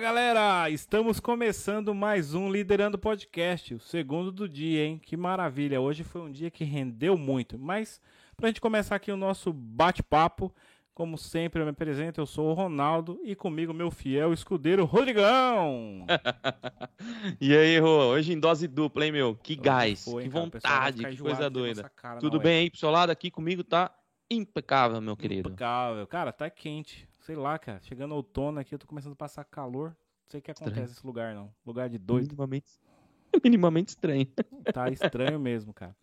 galera! Estamos começando mais um Liderando Podcast, o segundo do dia, hein? Que maravilha! Hoje foi um dia que rendeu muito, mas pra gente começar aqui o nosso bate-papo, como sempre eu me apresento, eu sou o Ronaldo e comigo meu fiel escudeiro Rodrigão! e aí, Rô? Hoje em dose dupla, hein, meu? Que gás, foi, que cara, vontade, que coisa doida. Tudo bem aí pro seu lado? Aqui comigo tá impecável, meu querido. Impecável. Cara, tá quente sei lá, cara, chegando outono aqui, eu tô começando a passar calor. Não sei o que acontece nesse lugar, não. Lugar de doido. Minimamente, minimamente estranho. Tá estranho mesmo, cara.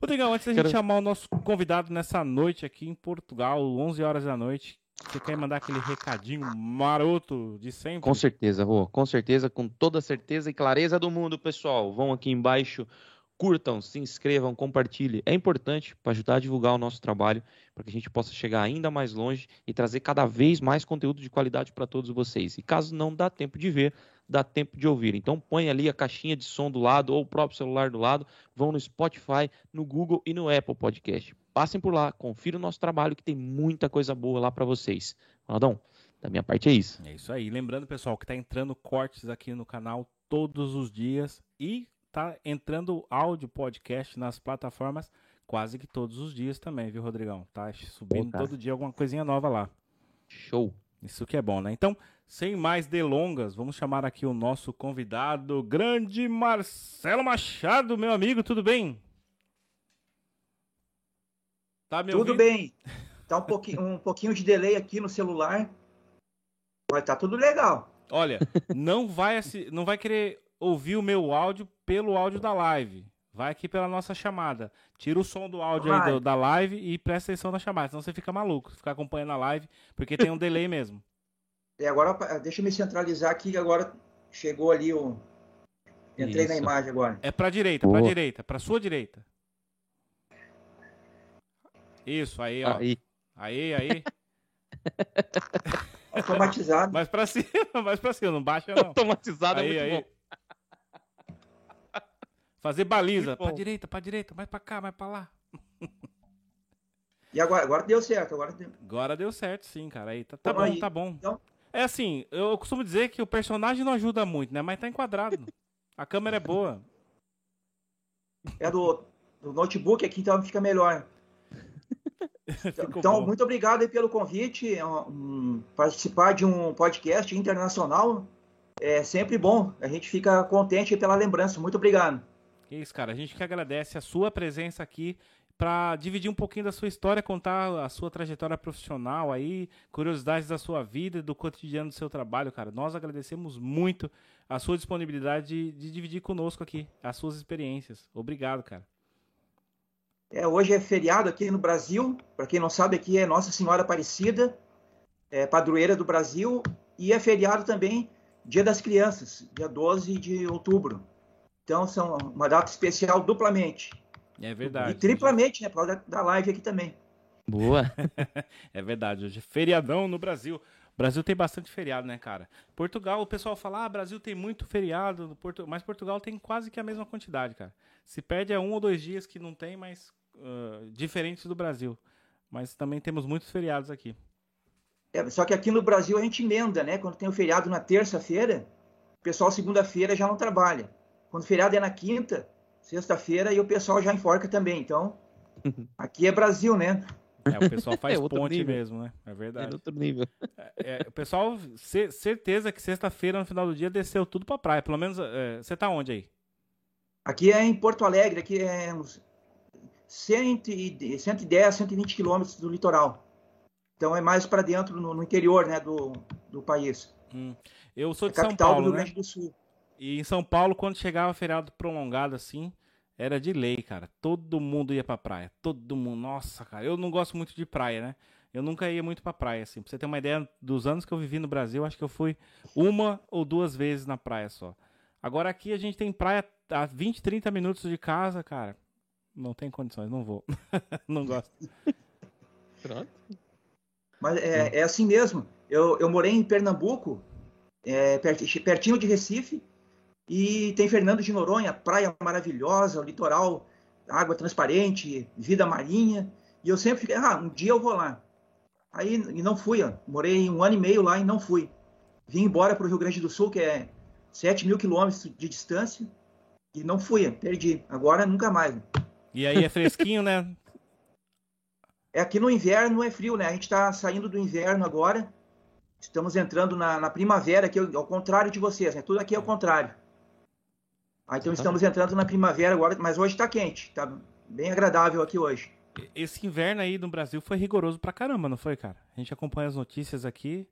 Rodrigão, antes da Quero... gente chamar o nosso convidado nessa noite aqui em Portugal, 11 horas da noite, você quer mandar aquele recadinho maroto de sempre? Com certeza, Rô. Com certeza, com toda certeza e clareza do mundo, pessoal. Vão aqui embaixo curtam, se inscrevam, compartilhem. É importante para ajudar a divulgar o nosso trabalho, para que a gente possa chegar ainda mais longe e trazer cada vez mais conteúdo de qualidade para todos vocês. E caso não dá tempo de ver, dá tempo de ouvir. Então põe ali a caixinha de som do lado ou o próprio celular do lado, vão no Spotify, no Google e no Apple Podcast. Passem por lá, confiram o nosso trabalho que tem muita coisa boa lá para vocês. Ronaldão, da minha parte é isso. É isso aí. Lembrando, pessoal, que está entrando cortes aqui no canal todos os dias e tá entrando áudio podcast nas plataformas quase que todos os dias também, viu, Rodrigão? Tá subindo Pô, todo dia alguma coisinha nova lá. Show. Isso que é bom, né? Então, sem mais delongas, vamos chamar aqui o nosso convidado, grande Marcelo Machado, meu amigo, tudo bem? Tá me tudo ouvindo? bem. Tá um pouquinho, um pouquinho de delay aqui no celular. Vai tá tudo legal. Olha, não vai não vai querer ouvir o meu áudio pelo áudio da live. Vai aqui pela nossa chamada. Tira o som do áudio aí do, da live e presta atenção na chamada, senão você fica maluco, ficar acompanhando a live, porque tem um delay mesmo. E agora, deixa eu me centralizar aqui, agora chegou ali o. Entrei Isso. na imagem agora. É pra direita, Boa. pra direita, pra sua direita. Isso, aí, ó. Aí, aí. aí. Automatizado. mais pra cima, mais pra cima, não baixa não. Automatizado aí, é muito aí. bom. Fazer baliza. Pra direita, pra direita, mais pra cá, mais pra lá. E agora, agora deu certo, agora deu. Agora deu certo, sim, cara. Aí tá, tá bom, aí, tá bom. Então... É assim, eu costumo dizer que o personagem não ajuda muito, né? Mas tá enquadrado. A câmera é boa. É do, do notebook aqui, então fica melhor. então, bom. muito obrigado aí pelo convite. É um, participar de um podcast internacional é sempre bom. A gente fica contente pela lembrança. Muito obrigado. Que isso, cara. A gente que agradece a sua presença aqui para dividir um pouquinho da sua história, contar a sua trajetória profissional aí, curiosidades da sua vida, do cotidiano do seu trabalho, cara. Nós agradecemos muito a sua disponibilidade de, de dividir conosco aqui as suas experiências. Obrigado, cara. É, hoje é feriado aqui no Brasil. Para quem não sabe, aqui é Nossa Senhora Aparecida, é, padroeira do Brasil, e é feriado também Dia das Crianças, dia 12 de outubro. Então, são uma data especial duplamente. É verdade. E triplamente, né? Por causa da live aqui também. Boa. é verdade. Hoje é feriadão no Brasil. O Brasil tem bastante feriado, né, cara? Portugal, o pessoal fala, ah, Brasil tem muito feriado, mas Portugal tem quase que a mesma quantidade, cara. Se perde é um ou dois dias que não tem, mas uh, diferentes do Brasil. Mas também temos muitos feriados aqui. É, só que aqui no Brasil a gente emenda, né? Quando tem o feriado na terça-feira, o pessoal segunda-feira já não trabalha. Quando o feriado é na quinta, sexta-feira, e o pessoal já enforca também. Então, aqui é Brasil, né? É, o pessoal faz é ponte nível. mesmo, né? É verdade. É outro nível. É, é, o pessoal, certeza que sexta-feira, no final do dia, desceu tudo pra praia. Pelo menos, é, você tá onde aí? Aqui é em Porto Alegre, aqui é uns 110, 120 quilômetros do litoral. Então é mais para dentro, no, no, interior né, do, do país. Hum. Eu sou é de São Paulo, do Rio né? Grande do Sul. E em São Paulo, quando chegava feriado prolongado assim, era de lei, cara. Todo mundo ia pra praia. Todo mundo. Nossa, cara. Eu não gosto muito de praia, né? Eu nunca ia muito pra praia, assim. Pra você ter uma ideia dos anos que eu vivi no Brasil, acho que eu fui uma ou duas vezes na praia só. Agora aqui a gente tem praia a 20, 30 minutos de casa, cara. Não tem condições, não vou. não gosto. Pronto. Mas é, é assim mesmo. Eu, eu morei em Pernambuco, é, pertinho de Recife, e tem Fernando de Noronha, praia maravilhosa, o litoral, água transparente, vida marinha. E eu sempre fiquei, ah, um dia eu vou lá. Aí e não fui, ó. morei um ano e meio lá e não fui. vim embora para o Rio Grande do Sul, que é 7 mil quilômetros de distância, e não fui, perdi. Agora nunca mais. E aí é fresquinho, né? É aqui no inverno é frio, né? A gente está saindo do inverno agora, estamos entrando na, na primavera, que é ao contrário de vocês, né? Tudo aqui é o contrário. Ah, então estamos entrando na primavera agora, mas hoje está quente, está bem agradável aqui hoje. Esse inverno aí no Brasil foi rigoroso pra caramba, não foi, cara? A gente acompanha as notícias aqui.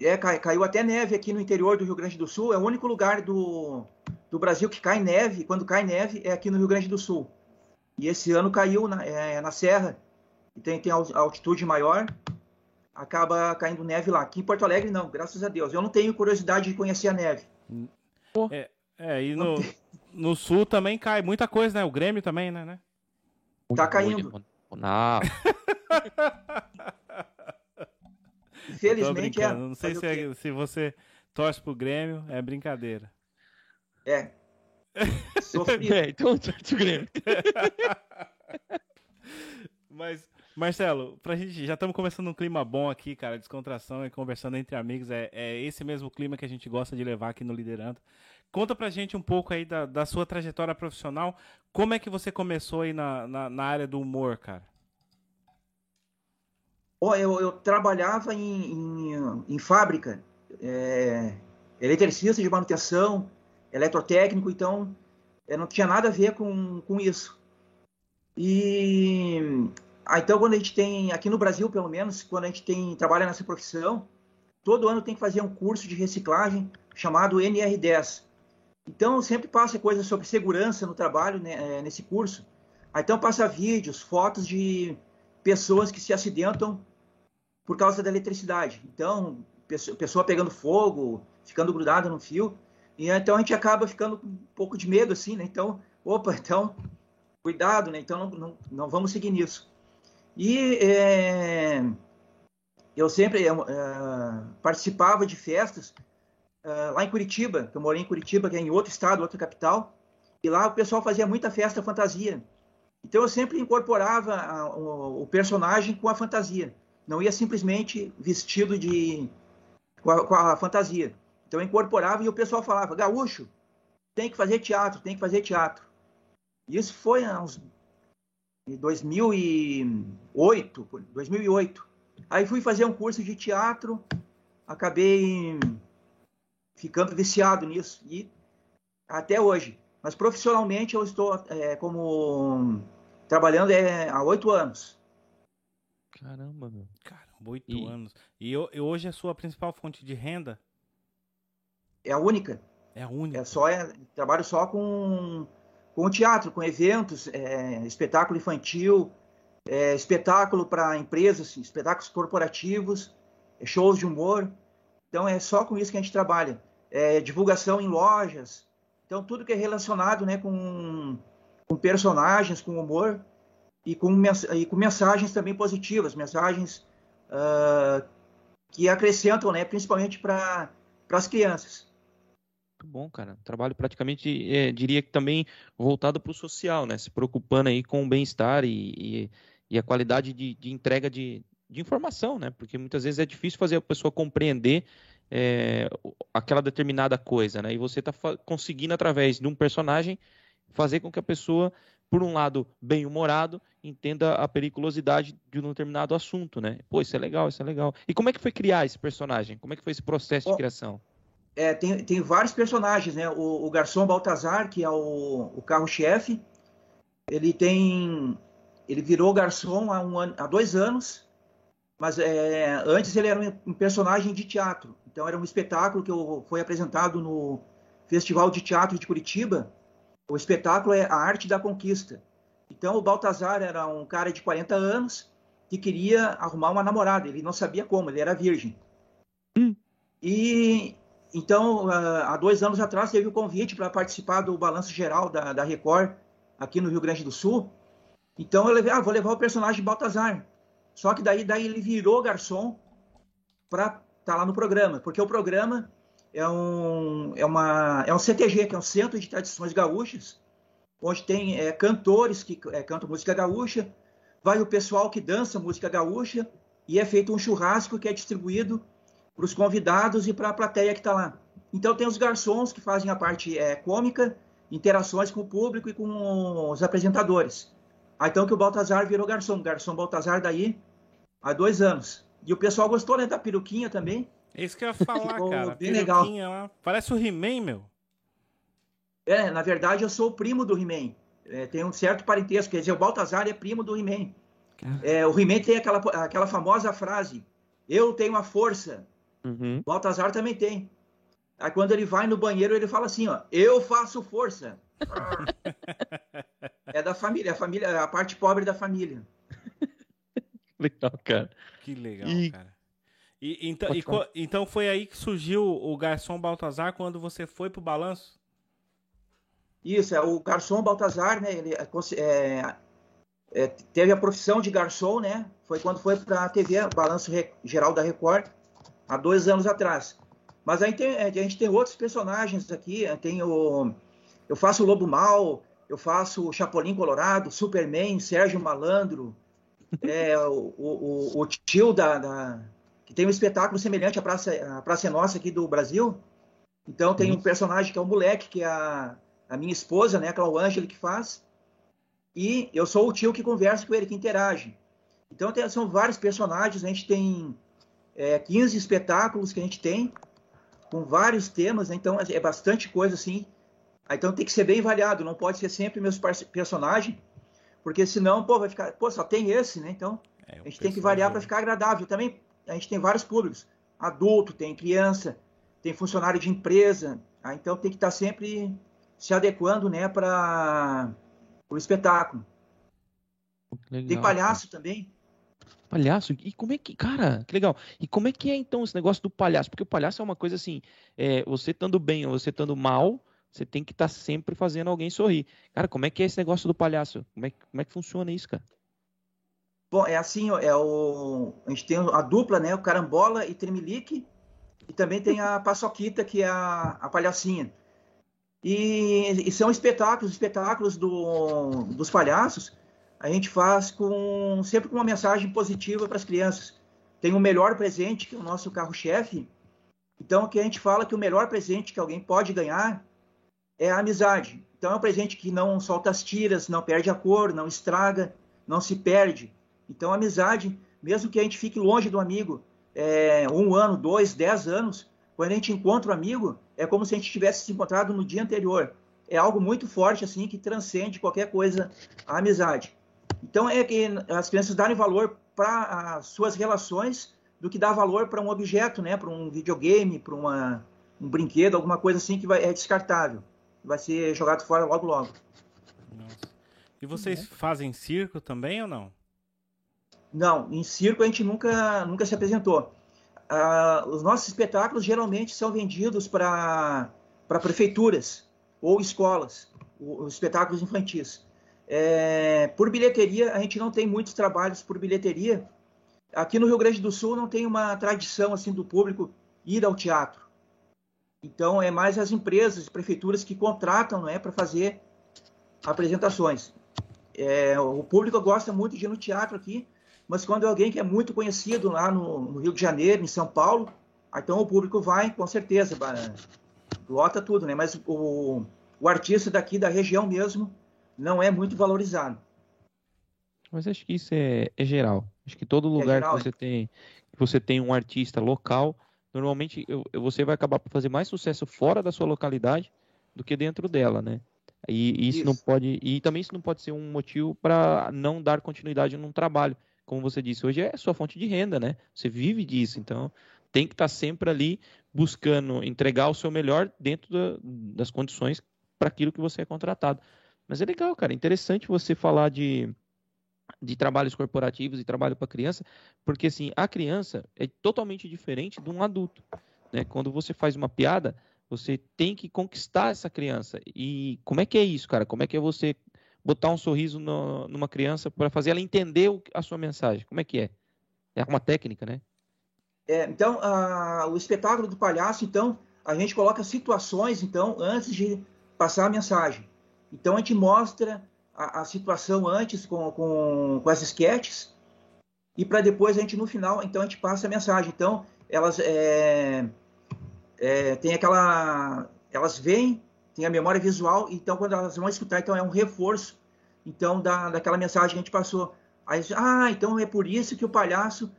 É, caiu até neve aqui no interior do Rio Grande do Sul. É o único lugar do, do Brasil que cai neve. Quando cai neve é aqui no Rio Grande do Sul. E esse ano caiu na, é, na Serra. E tem, tem altitude maior. Acaba caindo neve lá. Aqui em Porto Alegre, não, graças a Deus. Eu não tenho curiosidade de conhecer a neve. É, é e no, no sul também cai muita coisa, né? O Grêmio também, né? né? Tá caindo. Não. Infelizmente é. Não sei se, é, se você torce pro Grêmio, é brincadeira. É. Sofri. É, então torce o Grêmio. Mas, Marcelo, pra gente, já estamos começando um clima bom aqui, cara, descontração e conversando entre amigos. É, é esse mesmo clima que a gente gosta de levar aqui no Liderando. Conta pra gente um pouco aí da, da sua trajetória profissional. Como é que você começou aí na, na, na área do humor, cara? Oh, eu, eu trabalhava em, em, em fábrica, é, eletricista de manutenção, eletrotécnico, então não tinha nada a ver com, com isso. E ah, então quando a gente tem, aqui no Brasil pelo menos, quando a gente tem trabalha nessa profissão, todo ano tem que fazer um curso de reciclagem chamado NR10. Então sempre passa coisas sobre segurança no trabalho né, é, nesse curso. Então passa vídeos, fotos de pessoas que se acidentam por causa da eletricidade. Então, pessoa pegando fogo, ficando grudada no fio. E então a gente acaba ficando com um pouco de medo, assim, né? Então, opa, então, cuidado, né? Então não, não, não vamos seguir nisso. E é, eu sempre é, participava de festas é, lá em Curitiba, que eu morei em Curitiba, que é em outro estado, outra capital, e lá o pessoal fazia muita festa fantasia. Então eu sempre incorporava a, o, o personagem com a fantasia não ia simplesmente vestido de com a, com a, fantasia. Então eu incorporava e o pessoal falava: Gaúcho, tem que fazer teatro, tem que fazer teatro. Isso foi uns 2008, 2008. Aí fui fazer um curso de teatro, acabei ficando viciado nisso e até hoje. Mas profissionalmente eu estou é, como trabalhando é, há oito anos. Caramba, meu. Caramba, oito e... anos. E, e hoje é a sua principal fonte de renda? É a única. É a única. É só, é, trabalho só com, com teatro, com eventos, é, espetáculo infantil, é, espetáculo para empresas, espetáculos corporativos, é, shows de humor. Então é só com isso que a gente trabalha. É, divulgação em lojas. Então tudo que é relacionado né, com, com personagens, com humor, e com, e com mensagens também positivas, mensagens uh, que acrescentam, né, principalmente para as crianças. Muito bom, cara. Trabalho praticamente, é, diria que também voltado para o social, né? Se preocupando aí com o bem-estar e, e, e, a qualidade de, de entrega de, de informação, né? Porque muitas vezes é difícil fazer a pessoa compreender é, aquela determinada coisa, né? E você está conseguindo, através de um personagem, fazer com que a pessoa por um lado, bem-humorado, entenda a periculosidade de um determinado assunto, né? Pô, isso é legal, isso é legal. E como é que foi criar esse personagem? Como é que foi esse processo de criação? É, tem, tem vários personagens, né? O, o garçom Baltazar, que é o, o carro-chefe, ele tem... Ele virou garçom há, um ano, há dois anos, mas é, antes ele era um, um personagem de teatro. Então era um espetáculo que eu, foi apresentado no Festival de Teatro de Curitiba, o espetáculo é a arte da conquista. Então o Baltazar era um cara de 40 anos que queria arrumar uma namorada. Ele não sabia como, ele era virgem. Hum. E então, há dois anos atrás, teve o convite para participar do balanço geral da, da Record aqui no Rio Grande do Sul. Então eu levei, ah, vou levar o personagem Baltazar. Só que daí, daí ele virou garçom para estar tá lá no programa, porque o programa é um, é, uma, é um CTG, que é um Centro de Tradições Gaúchas, onde tem é, cantores que é, cantam música gaúcha, vai o pessoal que dança música gaúcha, e é feito um churrasco que é distribuído os convidados e para a plateia que está lá. Então tem os garçons que fazem a parte é, cômica, interações com o público e com os apresentadores. Ah, então que o Baltazar virou garçom, garçom Baltazar daí há dois anos. E o pessoal gostou né, da peruquinha também. É isso que eu ia falar, Ficou cara. Bem legal. Lá. Parece o He-Man, meu. É, na verdade eu sou o primo do He-Man. É, tem um certo parentesco, quer dizer, o Baltazar é primo do He-Man. É, o He-Man tem aquela, aquela famosa frase, eu tenho a força. Uhum. O Baltazar também tem. Aí quando ele vai no banheiro, ele fala assim, ó, eu faço força. é da família, a família, a parte pobre da família. Legal, cara. Que legal, e... cara. E, então, e, então foi aí que surgiu o garçom Baltazar quando você foi pro balanço? Isso, é, o garçom Baltazar, né? Ele é, é, é, teve a profissão de garçom, né? Foi quando foi para a TV, Balanço Geral da Record, há dois anos atrás. Mas aí tem, a gente tem outros personagens aqui. Tem o, eu faço o Lobo Mal, eu faço o Chapolin Colorado, Superman, Sérgio Malandro, é, o, o, o, tio da, da, que tem um espetáculo semelhante à Praça, à Praça é Nossa aqui do Brasil. Então tem um uhum. personagem que é o moleque, que é a, a minha esposa, né, a Clau que faz. E eu sou o tio que conversa com ele, que interage. Então tem, são vários personagens, a gente tem é, 15 espetáculos que a gente tem com vários temas, né? então é bastante coisa assim. Então tem que ser bem avaliado, não pode ser sempre meus personagens, porque senão, pô, vai ficar, pô, só tem esse, né? Então é, a gente tem que variar para ficar agradável. Também a gente tem vários públicos, adulto, tem criança, tem funcionário de empresa, ah, então tem que estar tá sempre se adequando, né, para o espetáculo. Legal, tem palhaço cara. também. Palhaço? E como é que. Cara, que legal. E como é que é então esse negócio do palhaço? Porque o palhaço é uma coisa assim: é, você estando bem ou você estando mal, você tem que estar tá sempre fazendo alguém sorrir. Cara, como é que é esse negócio do palhaço? Como é, como é que funciona isso, cara? Bom, é assim, é o, a gente tem a dupla, né? O Carambola e Tremelique. E também tem a Paçoquita, que é a, a palhacinha. E, e, são espetáculos, espetáculos do, dos palhaços a gente faz com sempre com uma mensagem positiva para as crianças. Tem o melhor presente, que é o nosso carro-chefe. Então, o que a gente fala que o melhor presente que alguém pode ganhar é a amizade. Então, é um presente que não solta as tiras, não perde a cor, não estraga, não se perde. Então, a amizade, mesmo que a gente fique longe do amigo é, um ano, dois, dez anos, quando a gente encontra o um amigo, é como se a gente tivesse se encontrado no dia anterior. É algo muito forte, assim, que transcende qualquer coisa a amizade. Então, é que as crianças darem valor para as suas relações do que dar valor para um objeto, né? Para um videogame, para um brinquedo, alguma coisa assim que vai, é descartável. Vai ser jogado fora logo, logo. Nossa. E vocês é. fazem circo também ou não? Não, em circo a gente nunca, nunca se apresentou. Ah, os nossos espetáculos geralmente são vendidos para prefeituras ou escolas, os espetáculos infantis. É, por bilheteria, a gente não tem muitos trabalhos por bilheteria. Aqui no Rio Grande do Sul não tem uma tradição assim do público ir ao teatro. Então é mais as empresas, prefeituras que contratam, não é, para fazer apresentações. É, o público gosta muito de ir no teatro aqui, mas quando é alguém que é muito conhecido lá no, no Rio de Janeiro, em São Paulo, então o público vai, com certeza, lota tudo, né? Mas o, o artista daqui da região mesmo não é muito valorizado. Mas acho que isso é, é geral. Acho que todo é lugar é geral, que você tem que você tem um artista local, normalmente você vai acabar por fazer mais sucesso fora da sua localidade do que dentro dela, né? E, e isso, isso, não pode e também isso não pode ser um motivo para não dar continuidade num trabalho, como você disse hoje é sua fonte de renda, né? Você vive disso, então tem que estar sempre ali buscando entregar o seu melhor dentro da, das condições para aquilo que você é contratado. Mas é legal, cara. Interessante você falar de, de trabalhos corporativos e trabalho para criança, porque assim, a criança é totalmente diferente de um adulto. Né? Quando você faz uma piada, você tem que conquistar essa criança. E como é que é isso, cara? Como é que é você botar um sorriso no, numa criança para fazer ela entender a sua mensagem? Como é que é? É uma técnica, né? É, então, a, o espetáculo do palhaço, então, a gente coloca situações, então, antes de passar a mensagem. Então a gente mostra a, a situação antes com, com, com as sketches e para depois a gente no final, então a gente passa a mensagem. Então elas é, é, tem aquela, elas veem, tem a memória visual, então quando elas vão escutar, então é um reforço, então da, daquela mensagem que a gente passou. Aí, ah, então é por isso que o palhaço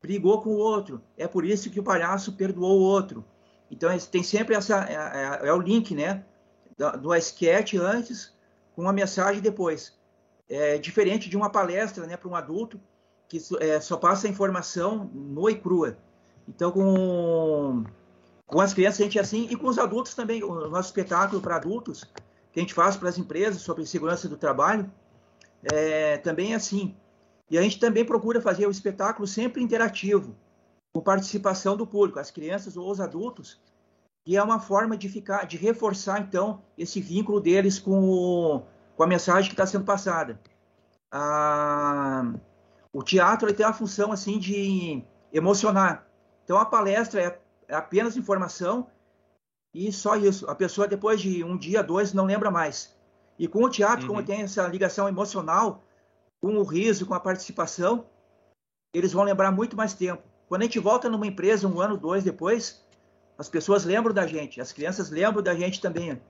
brigou com o outro, é por isso que o palhaço perdoou o outro. Então tem sempre essa é, é, é o link, né, do sketch antes com a mensagem depois. É diferente de uma palestra, né, para um adulto que é, só passa a informação nua e crua. Então, com, com as crianças a gente é assim, e com os adultos também. O nosso espetáculo para adultos, que a gente faz para as empresas sobre segurança do trabalho, é, também é assim. E a gente também procura fazer o espetáculo sempre interativo, com participação do público, as crianças ou os adultos, e é uma forma de ficar, de reforçar então esse vínculo deles com, o, com a mensagem que está sendo passada. Ah, o teatro tem a função assim de emocionar. Então a palestra é, é apenas informação e só isso. A pessoa depois de um dia, dois, não lembra mais. E com o teatro, uhum. como tem essa ligação emocional, com o riso, com a participação, eles vão lembrar muito mais tempo. Quando a gente volta numa empresa um ano, dois depois, as pessoas lembram da gente, as crianças lembram da gente também.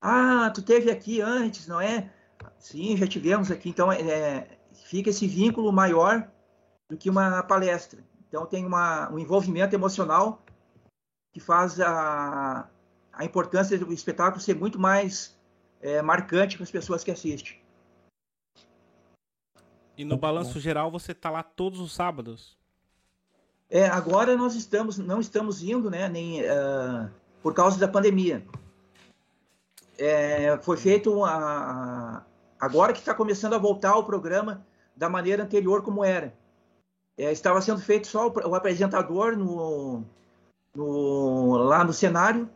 Ah, tu teve aqui antes, não é? Sim, já tivemos aqui. Então, é, fica esse vínculo maior do que uma palestra. Então, tem uma, um envolvimento emocional que faz a, a importância do espetáculo ser muito mais é, marcante para as pessoas que assistem. E no balanço geral você está lá todos os sábados? É, agora nós estamos, não estamos indo, né, nem uh, por causa da pandemia. É, foi feito uma, agora que está começando a voltar o programa da maneira anterior como era. É, estava sendo feito só o, o apresentador no, no, lá no cenário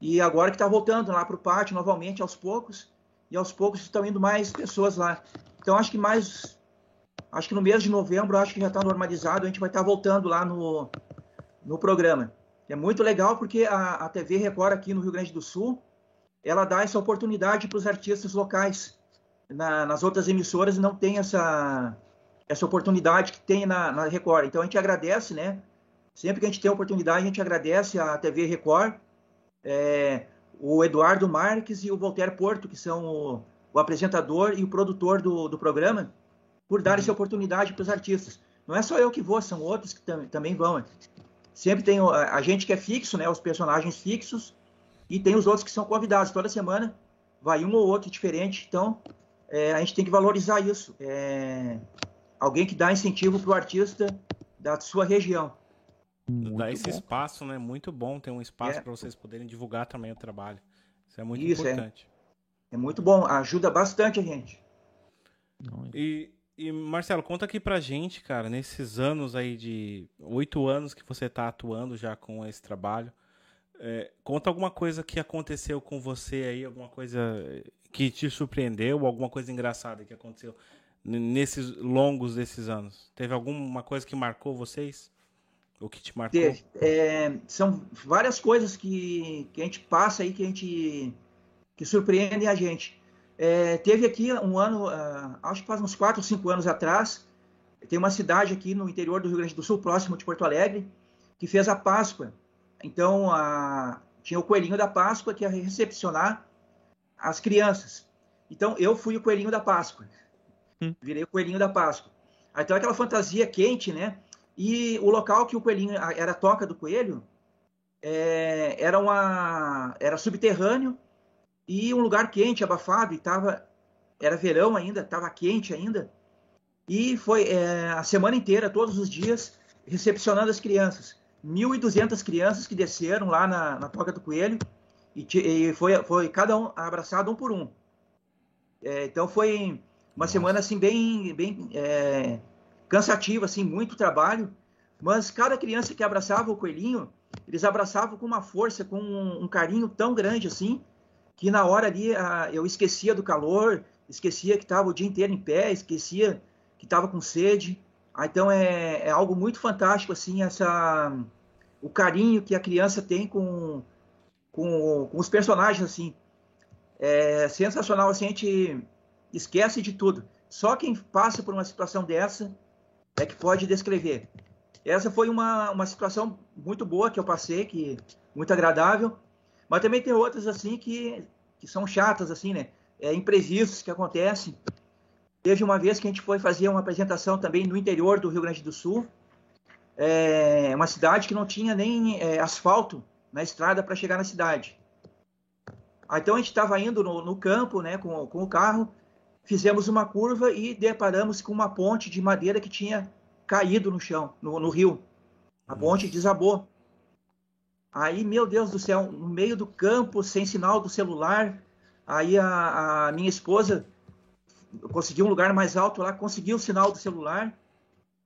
e agora que está voltando lá para o pátio novamente aos poucos e aos poucos estão indo mais pessoas lá. Então acho que mais, acho que no mês de novembro acho que já está normalizado, a gente vai estar tá voltando lá no, no programa. É muito legal porque a, a TV Record aqui no Rio Grande do Sul, ela dá essa oportunidade para os artistas locais na, nas outras emissoras não tem essa, essa oportunidade que tem na, na, Record. Então a gente agradece, né? Sempre que a gente tem a oportunidade, a gente agradece a TV Record, é, o Eduardo Marques e o Voltaire Porto, que são o, o apresentador e o produtor do, do programa, por dar essa oportunidade para os artistas. Não é só eu que vou, são outros que tam, também vão. Né? Sempre tem a, a gente que é fixo, né? Os personagens fixos, e tem os outros que são convidados. Toda semana vai um ou outro diferente. Então, é, a gente tem que valorizar isso. É, alguém que dá incentivo para o artista da sua região. Muito dá esse bom. espaço, né? Muito bom ter um espaço é. para vocês poderem divulgar também o trabalho. Isso é muito isso, é. importante. É. é. muito bom, ajuda bastante a gente. E, e, Marcelo, conta aqui pra gente, cara, nesses anos aí de oito anos que você tá atuando já com esse trabalho, é, conta alguma coisa que aconteceu com você aí, alguma coisa que te surpreendeu, alguma coisa engraçada que aconteceu nesses longos desses anos? Teve alguma coisa que marcou vocês? O que te marcou? É, são várias coisas que, que a gente passa aí que a gente que surpreendem a gente. É, teve aqui um ano, uh, acho que faz uns 4 ou 5 anos atrás, tem uma cidade aqui no interior do Rio Grande do Sul, próximo de Porto Alegre, que fez a Páscoa. Então, a, tinha o coelhinho da Páscoa que ia recepcionar as crianças. Então, eu fui o coelhinho da Páscoa. Hum. Virei o coelhinho da Páscoa. Então, aquela fantasia quente, né? E o local que o coelhinho era a toca do coelho é, era uma era subterrâneo e um lugar quente, abafado e tava era verão ainda, estava quente ainda. E foi é, a semana inteira, todos os dias, recepcionando as crianças. 1.200 crianças que desceram lá na, na toca do coelho e, e foi, foi cada um abraçado um por um. É, então foi uma semana assim bem, bem é, cansativa, assim, muito trabalho. Mas cada criança que abraçava o coelhinho, eles abraçavam com uma força, com um, um carinho tão grande assim, que na hora ali a, eu esquecia do calor, esquecia que estava o dia inteiro em pé, esquecia que estava com sede. Ah, então é, é, algo muito fantástico assim essa o carinho que a criança tem com com, com os personagens, assim. É sensacional, assim, a gente esquece de tudo. Só quem passa por uma situação dessa é que pode descrever. essa foi uma, uma situação muito boa que eu passei, que muito agradável. Mas também tem outras assim que, que são chatas assim, né? É, imprevistos que acontecem. Teve uma vez que a gente foi fazer uma apresentação também no interior do Rio Grande do Sul, é uma cidade que não tinha nem é, asfalto na estrada para chegar na cidade. Então a gente estava indo no, no, campo, né, com, com o carro, fizemos uma curva e deparamos com uma ponte de madeira que tinha caído no chão, no, no rio. A ponte desabou. Aí, meu Deus do céu, no meio do campo, sem sinal do celular, aí a, a minha esposa conseguiu um lugar mais alto lá, conseguiu o sinal do celular,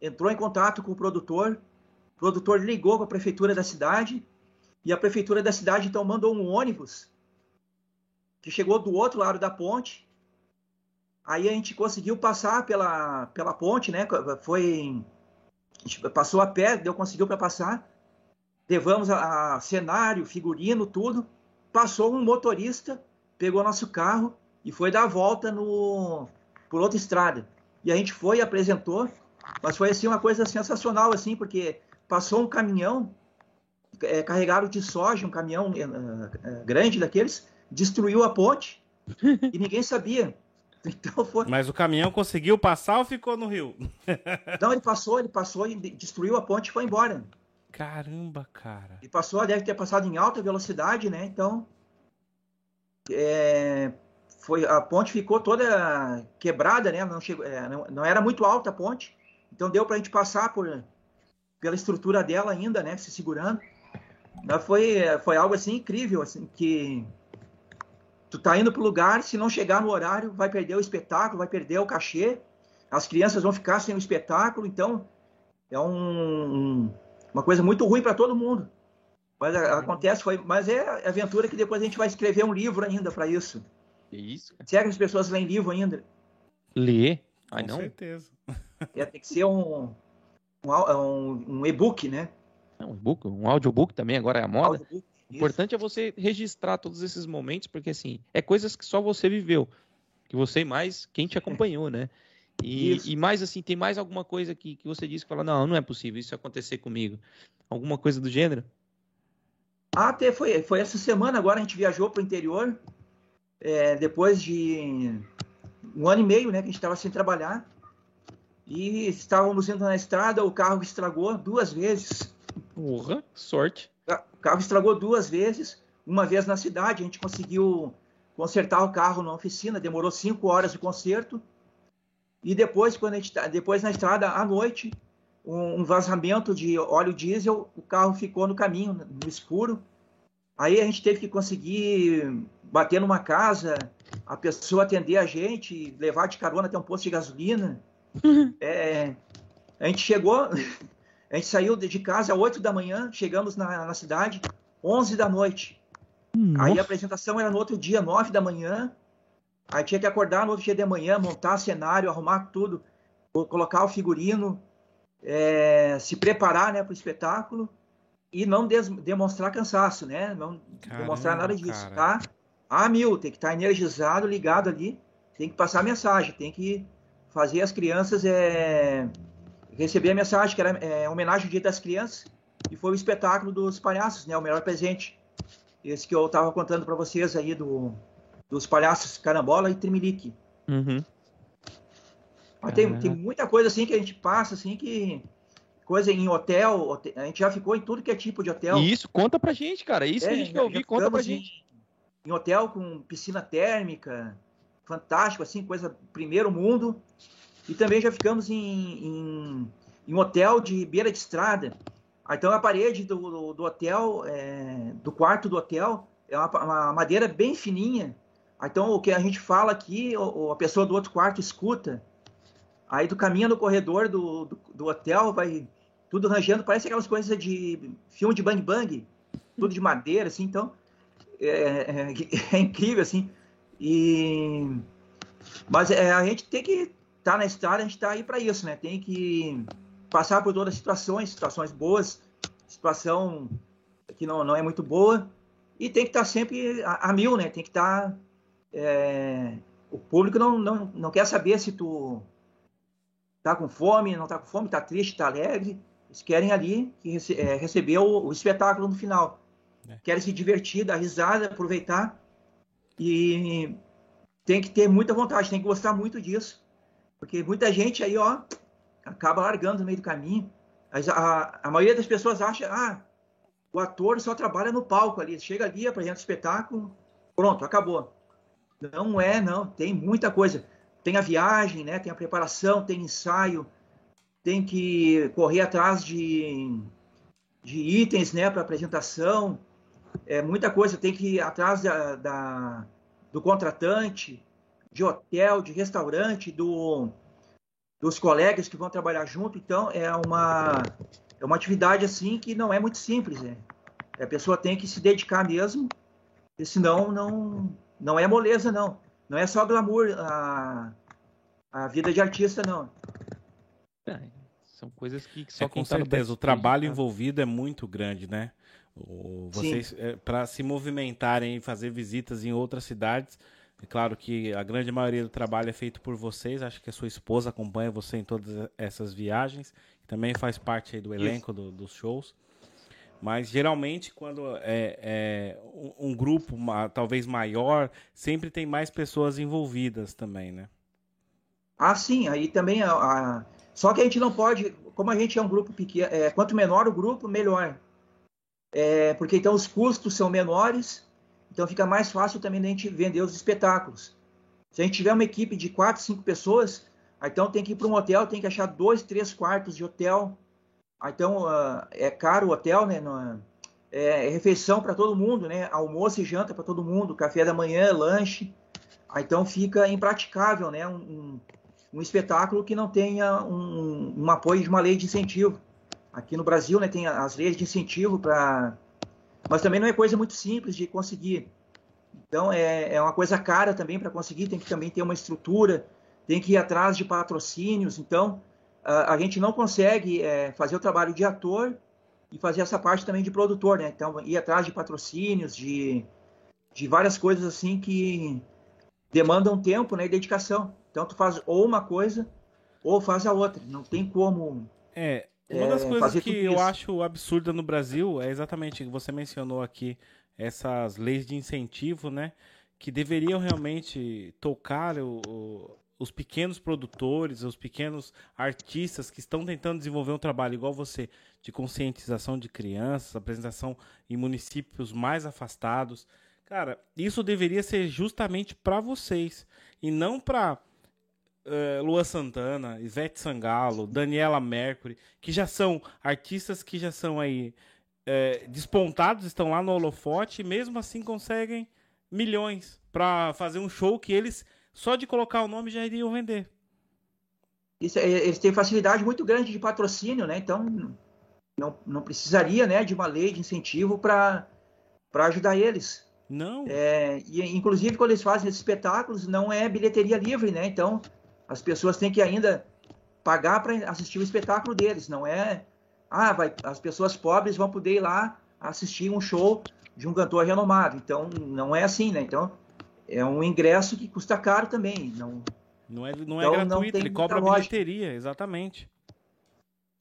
entrou em contato com o produtor, o produtor ligou para a prefeitura da cidade, e a prefeitura da cidade então mandou um ônibus que chegou do outro lado da ponte. Aí a gente conseguiu passar pela, pela ponte, né? Foi passou a pé, deu conseguiu para passar. Levamos a, a, cenário, figurino, tudo. Passou um motorista, pegou nosso carro e foi dar a volta no por outra estrada. E a gente foi e apresentou, mas foi assim uma coisa sensacional assim, porque passou um caminhão é, carregado de soja, um caminhão é, é, grande daqueles, destruiu a ponte e ninguém sabia. Então foi... Mas o caminhão conseguiu passar ou ficou no rio? Não, ele passou, ele passou e destruiu a ponte e foi embora. Caramba, cara. E passou, deve ter passado em alta velocidade, né? Então, é, foi a ponte ficou toda quebrada, né? Não, chegou, é, não, não, era muito alta a ponte, então deu para a gente passar por pela estrutura dela ainda, né? Se segurando. Mas foi foi algo assim incrível, assim que tu tá indo pro lugar, se não chegar no horário, vai perder o espetáculo, vai perder o cachê, as crianças vão ficar sem o espetáculo, então é um, uma coisa muito ruim para todo mundo. Mas acontece, foi, mas é aventura que depois a gente vai escrever um livro ainda para isso. Isso. Cara. Será que as pessoas leem livro ainda? Lê? Ai, Com não? certeza. É, tem que ser um, um, um, um e-book, né? É um e-book, um audiobook também agora é a moda. O importante é você registrar todos esses momentos, porque assim, é coisas que só você viveu. Que você mais quem te acompanhou, né? E, e, mais assim, tem mais alguma coisa que, que você disse que fala, não, não é possível isso acontecer comigo. Alguma coisa do gênero? Ah, até foi, foi essa semana agora a gente viajou para o interior, é, depois de um ano e meio, né, que a gente estava sem trabalhar. E estávamos indo na estrada, o carro estragou duas vezes. Porra, sorte. O carro estragou duas vezes, uma vez na cidade, a gente conseguiu consertar o carro na oficina, demorou cinco horas de conserto. E depois, quando a gente tá, depois na estrada à noite, um, vazamento de óleo diesel, o carro ficou no caminho, no escuro. Aí a gente teve que conseguir bater numa casa, a pessoa atender a gente, levar de carona até um posto de gasolina. É, a gente chegou, a gente saiu de casa às 8 da manhã, chegamos na, na cidade 11 da noite. Nossa. Aí a apresentação era no outro dia, 9 da manhã. Aí tinha que acordar no outro dia de manhã, montar cenário, arrumar tudo, colocar o figurino, é, se preparar né, para o espetáculo e não demonstrar cansaço, né? Não Caramba, demonstrar nada disso, cara. tá? Ah, mil, tem que estar tá energizado, ligado ali, tem que passar mensagem, tem que fazer as crianças é, recebi a mensagem que era é, homenagem ao Dia das Crianças e foi o espetáculo dos palhaços, né? O melhor presente. Esse que eu estava contando para vocês aí do, dos palhaços Carambola e Trimilique. Uhum. Mas tem, tem muita coisa assim que a gente passa, assim, que coisa em hotel, hotel, a gente já ficou em tudo que é tipo de hotel. Isso, conta pra gente, cara. Isso é, que a gente quer ouvir, conta pra gente. Em, em hotel com piscina térmica, fantástico, assim, coisa primeiro mundo. E também já ficamos em, em, em hotel de beira de estrada. Então a parede do, do, do hotel, é, do quarto do hotel, é uma, uma, madeira bem fininha. Então o que a gente fala aqui, a pessoa do outro quarto escuta. Aí tu caminha no corredor do, do, do hotel, vai tudo rangendo, parece aquelas coisas de filme de bang bang, tudo de madeira, assim. Então é, é, é incrível, assim. E mas é, a gente tem que tá na estrada, a gente está aí para isso, né? Tem que passar por todas as situações, situações boas, situação que não, não é muito boa, e tem que estar tá sempre a, a, mil, né? Tem que estar. Tá, é... o público não, não, não quer saber se tu tá com fome, não tá com fome, tá triste, tá alegre. Eles querem ali rece é, receber o, o, espetáculo no final. É. Querem se divertir, dar risada, aproveitar. E tem que ter muita vontade, tem que gostar muito disso. Porque muita gente aí, ó, acaba largando no meio do caminho. A, a, a maioria das pessoas acha, ah, o ator só trabalha no palco ali. Chega ali, apresenta o espetáculo, pronto, acabou. Não é, não. Tem muita coisa. Tem a viagem, né? Tem a preparação, tem ensaio, tem que correr atrás de, de itens, né? Para apresentação. É muita coisa. Tem que ir atrás da, da, do contratante, de hotel, de restaurante, do, dos colegas que vão trabalhar junto. Então, é uma, é uma atividade assim que não é muito simples. Né? A pessoa tem que se dedicar mesmo, senão não, não é moleza, não. Não é só glamour a, a vida de artista, não. É, são coisas que só é, com certeza. O trabalho tá? envolvido é muito grande, né? O, vocês, é, para se movimentarem e fazer visitas em outras cidades, é claro que a grande maioria do trabalho é feito por vocês. Acho que a sua esposa acompanha você em todas essas viagens. Também faz parte do elenco do, dos shows. Mas geralmente, quando é, é um, grupo talvez maior, sempre tem mais pessoas envolvidas também, né? Ah, sim. Aí também. A, a... Só que a gente não pode. Como a gente é um grupo pequeno, é, quanto menor o grupo, melhor. É, porque então os custos são menores, então fica mais fácil também a gente vender os espetáculos. Se a gente tiver uma equipe de quatro, cinco pessoas, então tem que ir para um hotel, tem que achar dois, três quartos de hotel então, uh, é caro o hotel, né? É, é refeição para todo mundo, né? Almoço e janta para todo mundo, café da manhã, lanche. Ah, então fica impraticável, né? Um, um espetáculo que não tenha um, um, apoio de uma lei de incentivo. Aqui no Brasil, né, tem as leis de incentivo para, mas também não é coisa muito simples de conseguir. Então é, é uma coisa cara também para conseguir. Tem que também ter uma estrutura, tem que ir atrás de patrocínios. Então a, gente não consegue é, fazer o trabalho de ator e fazer essa parte também de produtor, né? Então, ir atrás de patrocínios, de, de várias coisas assim que demandam tempo né, e dedicação. Então, tu faz ou uma coisa ou faz a outra. Não tem como. É, uma das é, coisas que eu acho absurda no Brasil é exatamente o que você mencionou aqui, essas leis de incentivo, né? Que deveriam realmente tocar o, os pequenos produtores, os pequenos artistas que estão tentando desenvolver um trabalho igual você, de conscientização de crianças, apresentação em municípios mais afastados. Cara, isso deveria ser justamente para vocês e não para uh, eh, Lua Santana, Ivete Sangalo, Daniela Mercury, que já são artistas que já são aí uh, despontados, estão lá no holofote e mesmo assim conseguem milhões para fazer um show que eles só de colocar o nome já iriam vender. Isso, é, eles têm facilidade muito grande de patrocínio, né? Então não, não precisaria, né, de uma lei de incentivo para ajudar eles. Não. É, e inclusive quando eles fazem esses espetáculos não é bilheteria livre, né? Então as pessoas têm que ainda pagar para assistir o espetáculo deles. Não é, ah, vai, as pessoas pobres vão poder ir lá assistir um show de um cantor renomado. Então não é assim, né? Então é um ingresso que custa caro também. Não, não é, não é então, gratuito, ele cobra bilheteria, exatamente.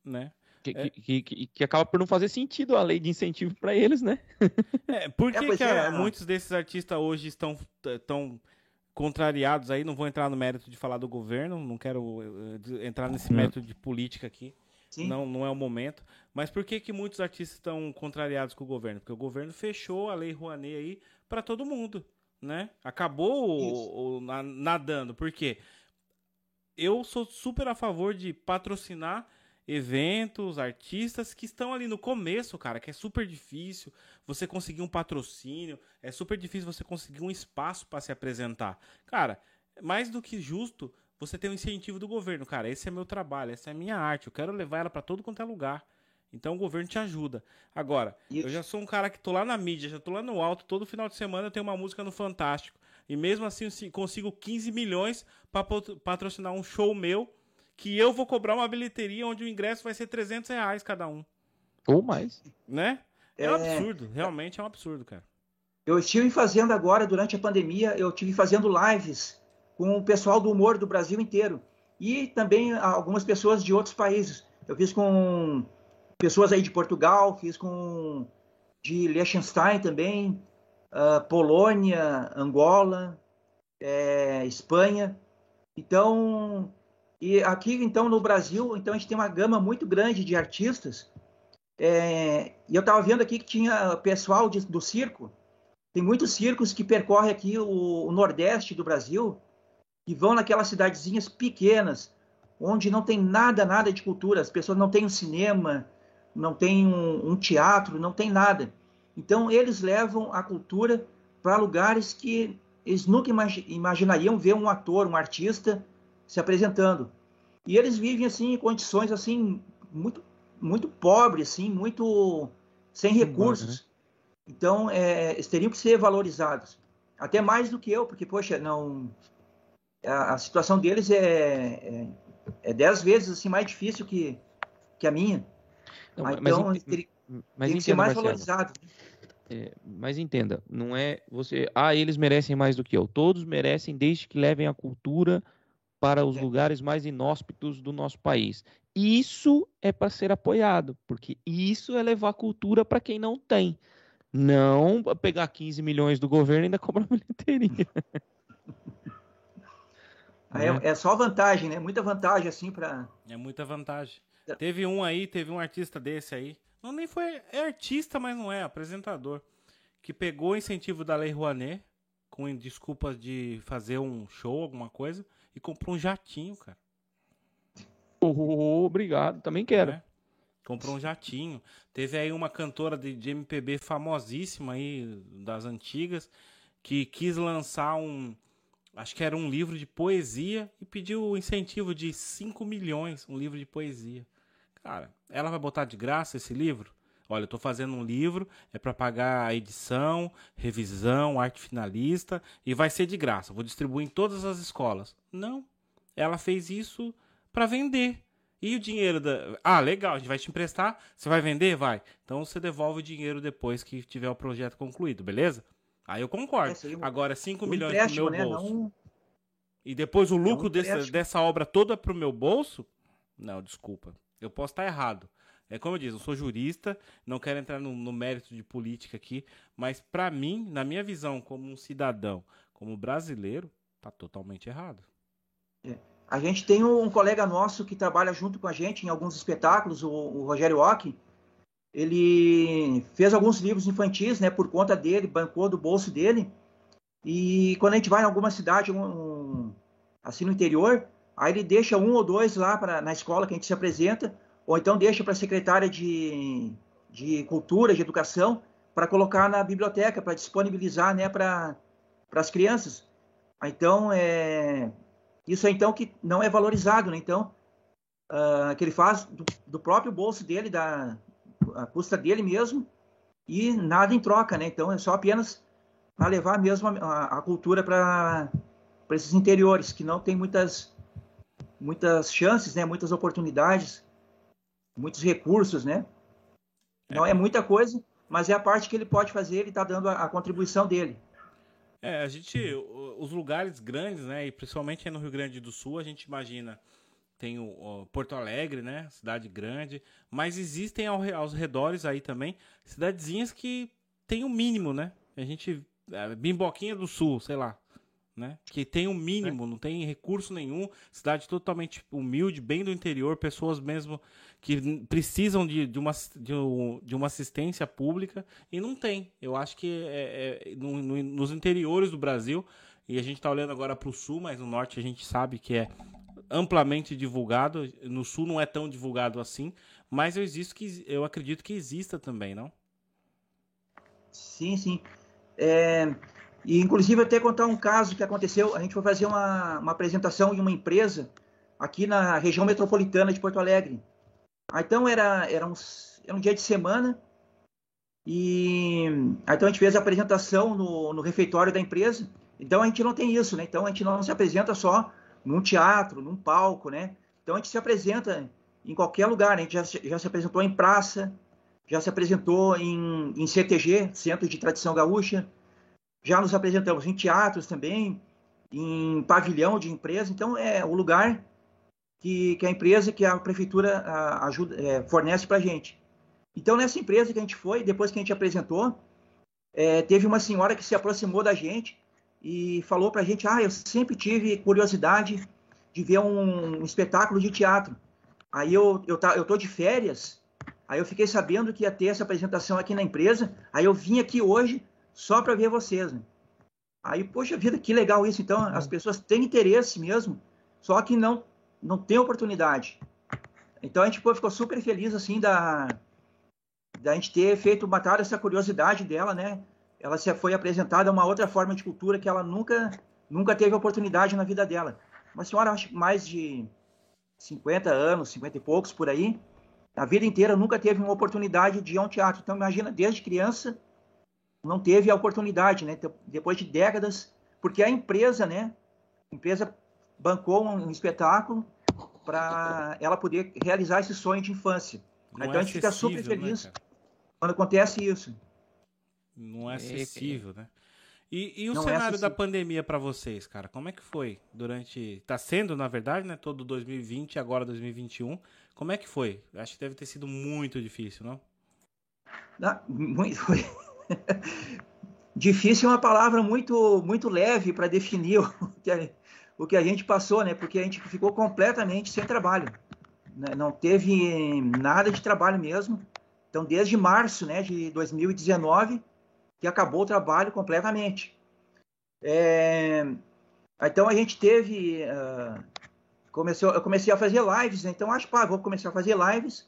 Né? Que, é. que, que, que, acaba por não fazer sentido a lei de incentivo para eles, né? É, por que, é, que é, muitos desses artistas hoje estão tão contrariados aí? Não vou entrar no mérito de falar do governo, não quero uh, entrar nesse mérito de política aqui. Sim. Não, não é o momento. Mas por que, que muitos artistas estão contrariados com o governo? Porque o governo fechou a lei Rouanet aí para todo mundo né? Acabou o, o, nadando. Por quê? Eu sou super a favor de patrocinar eventos, artistas que estão ali no começo, cara, que é super difícil você conseguir um patrocínio, é super difícil você conseguir um espaço para se apresentar. Cara, mais do que justo você ter um incentivo do governo, cara, esse é meu trabalho, essa é a minha arte, eu quero levar ela para todo quanto é lugar. Então o governo te ajuda. Agora, eu já sou um cara que tô lá na mídia, já tô lá no alto, todo final de semana eu tenho uma música no Fantástico. E mesmo assim eu consigo 15 milhões para patrocinar um show meu, que eu vou cobrar uma bilheteria onde o ingresso vai ser 300 reais cada um. Ou mais. Né? É, é um absurdo, realmente é um absurdo, cara. Eu estive fazendo agora, durante a pandemia, eu estive fazendo lives com o pessoal do humor do Brasil inteiro. E também algumas pessoas de outros países. Eu fiz com pessoas aí de Portugal, fiz com de Liechtenstein também, uh, Polônia, Angola, é, Espanha. Então, e aqui então no Brasil, então a gente tem uma gama muito grande de artistas. É, e eu estava vendo aqui que tinha pessoal de, do circo. Tem muitos circos que percorrem aqui o, o Nordeste do Brasil e vão naquelas cidadezinhas pequenas, onde não tem nada, nada de cultura. As pessoas não têm um cinema, não tem um, um teatro, não tem nada. Então eles levam a cultura para lugares que eles nunca imaginariam ver um ator, um artista se apresentando. E eles vivem assim em condições assim muito muito pobres, assim, muito sem recursos. Né? Então, é, eles teriam que ser valorizados. Até mais do que eu, porque, poxa, não a, a situação deles é, é, é, dez vezes assim, mais difícil que, que a minha. Não, ah, então, mas, teria, mas que ser mais Marcelo. valorizado. É, mas entenda, não é você. Ah, eles merecem mais do que eu. Todos merecem, desde que levem a cultura para os é. lugares mais inóspitos do nosso país. Isso é para ser apoiado, porque isso é levar cultura para quem não tem. Não pegar 15 milhões do governo e ainda cobrar bilheteria. É, é, só vantagem, né? Muita vantagem, assim, para. É muita vantagem. Teve um aí, teve um artista desse aí. Não nem foi. É artista, mas não é, apresentador. Que pegou o incentivo da Lei Rouanet, com desculpas de fazer um show, alguma coisa, e comprou um jatinho, cara. Oh, obrigado, também quero. É. Comprou um jatinho. Teve aí uma cantora de, de MPB famosíssima aí, das antigas, que quis lançar um, acho que era um livro de poesia e pediu o incentivo de 5 milhões, um livro de poesia. Cara, ela vai botar de graça esse livro? Olha, eu tô fazendo um livro, é para pagar a edição, revisão, arte finalista e vai ser de graça. Vou distribuir em todas as escolas. Não. Ela fez isso para vender. E o dinheiro da. Ah, legal, a gente vai te emprestar. Você vai vender? Vai. Então você devolve o dinheiro depois que tiver o projeto concluído, beleza? Aí eu concordo. É, Agora, 5 um milhões pro meu né? bolso. Não... E depois o é lucro um dessa, dessa obra toda pro meu bolso? Não, desculpa. Eu posso estar errado. É como eu disse, eu sou jurista, não quero entrar no, no mérito de política aqui, mas para mim, na minha visão como um cidadão, como brasileiro, tá totalmente errado. É. A gente tem um colega nosso que trabalha junto com a gente em alguns espetáculos, o, o Rogério Ock, ele fez alguns livros infantis, né, por conta dele, bancou do bolso dele. E quando a gente vai em alguma cidade, um, assim no interior, aí ele deixa um ou dois lá pra, na escola que a gente se apresenta, ou então deixa para a secretária de, de cultura, de educação, para colocar na biblioteca, para disponibilizar né, para as crianças. Então, é, isso é então que não é valorizado, né? Então, uh, que ele faz do, do próprio bolso dele, da, a custa dele mesmo e nada em troca, né? Então é só apenas para levar mesmo a, a cultura para esses interiores que não tem muitas muitas chances, né? Muitas oportunidades, muitos recursos, né? Não é. muita coisa, mas é a parte que ele pode fazer, ele está dando a, a contribuição dele. É, a gente, os lugares grandes, né, e principalmente no Rio Grande do Sul, a gente imagina tem o, Porto Alegre, né? Cidade grande. Mas existem ao, aos redores aí também cidadezinhas que tem o mínimo, né? A gente. É, Bimboquinha do Sul, sei lá. Né? Que tem o um mínimo, é. não tem recurso nenhum. Cidade totalmente humilde, bem do interior, pessoas mesmo que precisam de, de, uma, de, de uma assistência pública e não tem. Eu acho que é, é no, no, nos interiores do Brasil, e a gente está olhando agora para o sul, mas no norte a gente sabe que é amplamente divulgado. No sul não é tão divulgado assim, mas eu existo que eu acredito que exista também, não? Sim, sim. É, e inclusive até contar um caso que aconteceu. A gente foi fazer uma, uma apresentação em uma empresa aqui na região metropolitana de Porto Alegre. Ah, então era era um, era um dia de semana e então a gente fez a apresentação no, no refeitório da empresa. Então a gente não tem isso, né? Então a gente não se apresenta só num teatro, num palco, né? Então a gente se apresenta em qualquer lugar, né? a gente já, já se apresentou em praça, já se apresentou em, em CTG, Centro de Tradição Gaúcha, já nos apresentamos em teatros também, em pavilhão de empresa, então é o lugar que, que a empresa, que a prefeitura a, ajuda, é, fornece para a gente. Então, nessa empresa que a gente foi, depois que a gente apresentou, é, teve uma senhora que se aproximou da gente e falou para a gente: Ah, eu sempre tive curiosidade de ver um, um espetáculo de teatro. Aí eu, eu, tá, eu tô de férias, aí eu fiquei sabendo que ia ter essa apresentação aqui na empresa, aí eu vim aqui hoje só para ver vocês. Né? Aí, poxa vida, que legal isso. Então, as uhum. pessoas têm interesse mesmo, só que não, não tem oportunidade. Então, a gente pô, ficou super feliz, assim, da, da gente ter feito, matado essa curiosidade dela, né? Ela se foi apresentada a uma outra forma de cultura que ela nunca, nunca teve oportunidade na vida dela. Uma senhora, acho mais de 50 anos, 50 e poucos, por aí, a vida inteira nunca teve uma oportunidade de ir a um teatro. Então, imagina, desde criança, não teve a oportunidade, né? Então, depois de décadas, porque a empresa, né? A empresa bancou um, espetáculo para ela poder realizar esse sonho de infância. Não então é a gente fica super né, feliz né, quando acontece isso. Não é, é acessível, né? E, e o não é cenário é da pandemia para vocês, cara? Como é que foi durante. Tá sendo, na verdade, né? Todo 2020 agora 2021. Como é que foi? Acho que deve ter sido muito difícil, não? não muito, foi, Difícil é uma palavra muito, muito leve para definir o que, a, o que a gente passou, né? Porque a gente ficou completamente sem trabalho. Né? Não teve nada de trabalho mesmo. Então, desde março né, de 2019, que acabou o trabalho completamente. É... Então, a gente teve... Uh... Começou, eu comecei a fazer lives, né? então acho, pá, vou começar a fazer lives.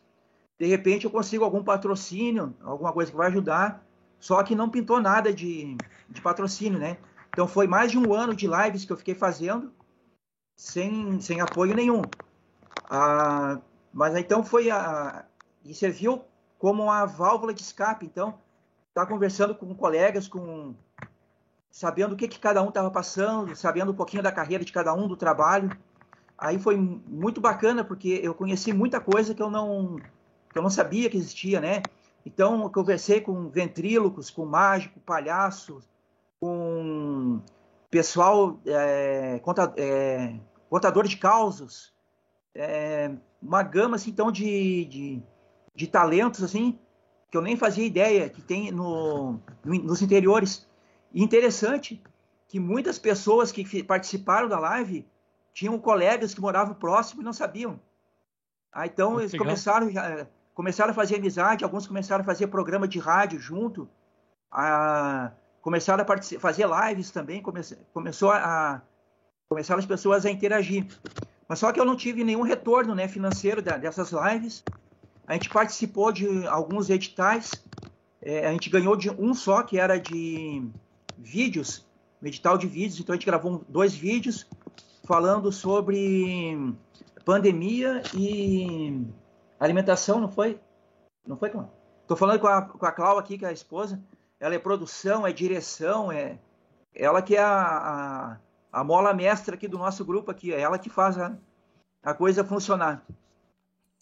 De repente, eu consigo algum patrocínio, alguma coisa que vai ajudar só que não pintou nada de, de patrocínio, né? Então foi mais de um ano de lives que eu fiquei fazendo sem, sem apoio nenhum. Ah, mas então foi a. E serviu como uma válvula de escape. Então, tá conversando com colegas, com sabendo o que, que cada um estava passando, sabendo um pouquinho da carreira de cada um, do trabalho. Aí foi muito bacana, porque eu conheci muita coisa que eu não, que eu não sabia que existia, né? Então, eu conversei com ventrílocos, com mágico, palhaço, com pessoal, é, conta, é, contador de causos, é, uma gama assim, então, de, de, de, talentos assim que eu nem fazia ideia que tem no, no, nos interiores. E interessante que muitas pessoas que participaram da live tinham colegas que moravam próximo e não sabiam. Ah, então, eles legal. começaram já começaram a fazer amizade, alguns começaram a fazer programa de rádio junto, a, começaram a fazer lives também, come, começou a, começaram as pessoas a interagir. Mas só que eu não tive nenhum retorno né, financeiro da, dessas lives. A gente participou de alguns editais, é, a gente ganhou de um só, que era de vídeos, um edital de vídeos, então a gente gravou dois vídeos falando sobre pandemia e Alimentação, não foi? Não foi, Cláudio? Tô falando com a, com a Cláudia aqui, que é a esposa. Ela é produção, é direção, é ela que é a, a, a mola mestra aqui do nosso grupo aqui. É ela que faz a, a coisa funcionar.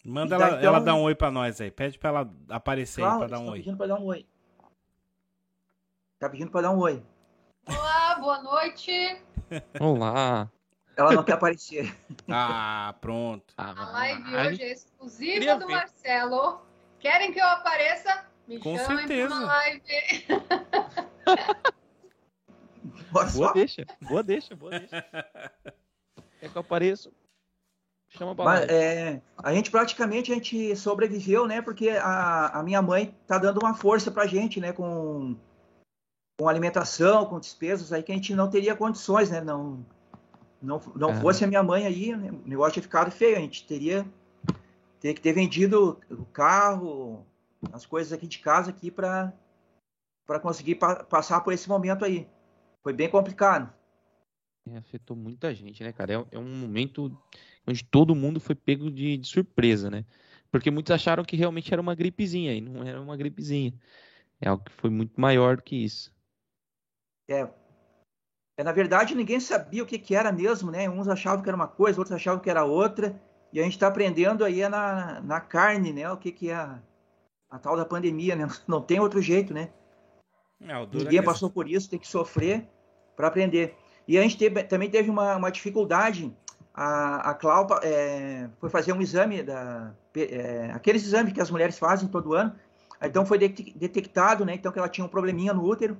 Manda ela, então, ela dar um oi para nós aí. Pede para ela aparecer claro, aí para dar um tá oi. pedindo para dar um oi. Tá pedindo para dar um oi. Olá, boa noite. Olá. Ela não quer aparecer. Ah, pronto. Ah, a live hoje é exclusiva do Marcelo. Querem que eu apareça? Me Com chamem certeza. uma live. boa deixa, boa deixa, boa deixa. Quer que eu apareça? Chama pra Mas, é, a gente praticamente a gente sobreviveu, né? Porque a, a minha mãe tá dando uma força pra gente, né? Com, com alimentação, com despesas aí que a gente não teria condições, né? Não, não, não é. fosse a minha mãe aí, né, o negócio tinha ficado feio. A gente teria, teria que ter vendido o carro, as coisas aqui de casa aqui para para conseguir pa passar por esse momento aí. Foi bem complicado. É, afetou muita gente, né, cara? É, é, um momento onde todo mundo foi pego de, de, surpresa, né? Porque muitos acharam que realmente era uma gripezinha e não era uma gripezinha. É algo que foi muito maior do que isso. É, na verdade, ninguém sabia o que, que era mesmo, né? Uns achavam que era uma coisa, outros achavam que era outra. E a gente está aprendendo aí é na, na carne, né? O que, que é a, a tal da pandemia, né? Não tem outro jeito, né? É, ninguém passou por isso, tem que sofrer para aprender. E a gente teve, também teve uma, uma dificuldade. A, a Clau é, foi fazer um exame, da, é, aqueles exames que as mulheres fazem todo ano, Então foi detectado, né? Então que ela tinha um probleminha no útero.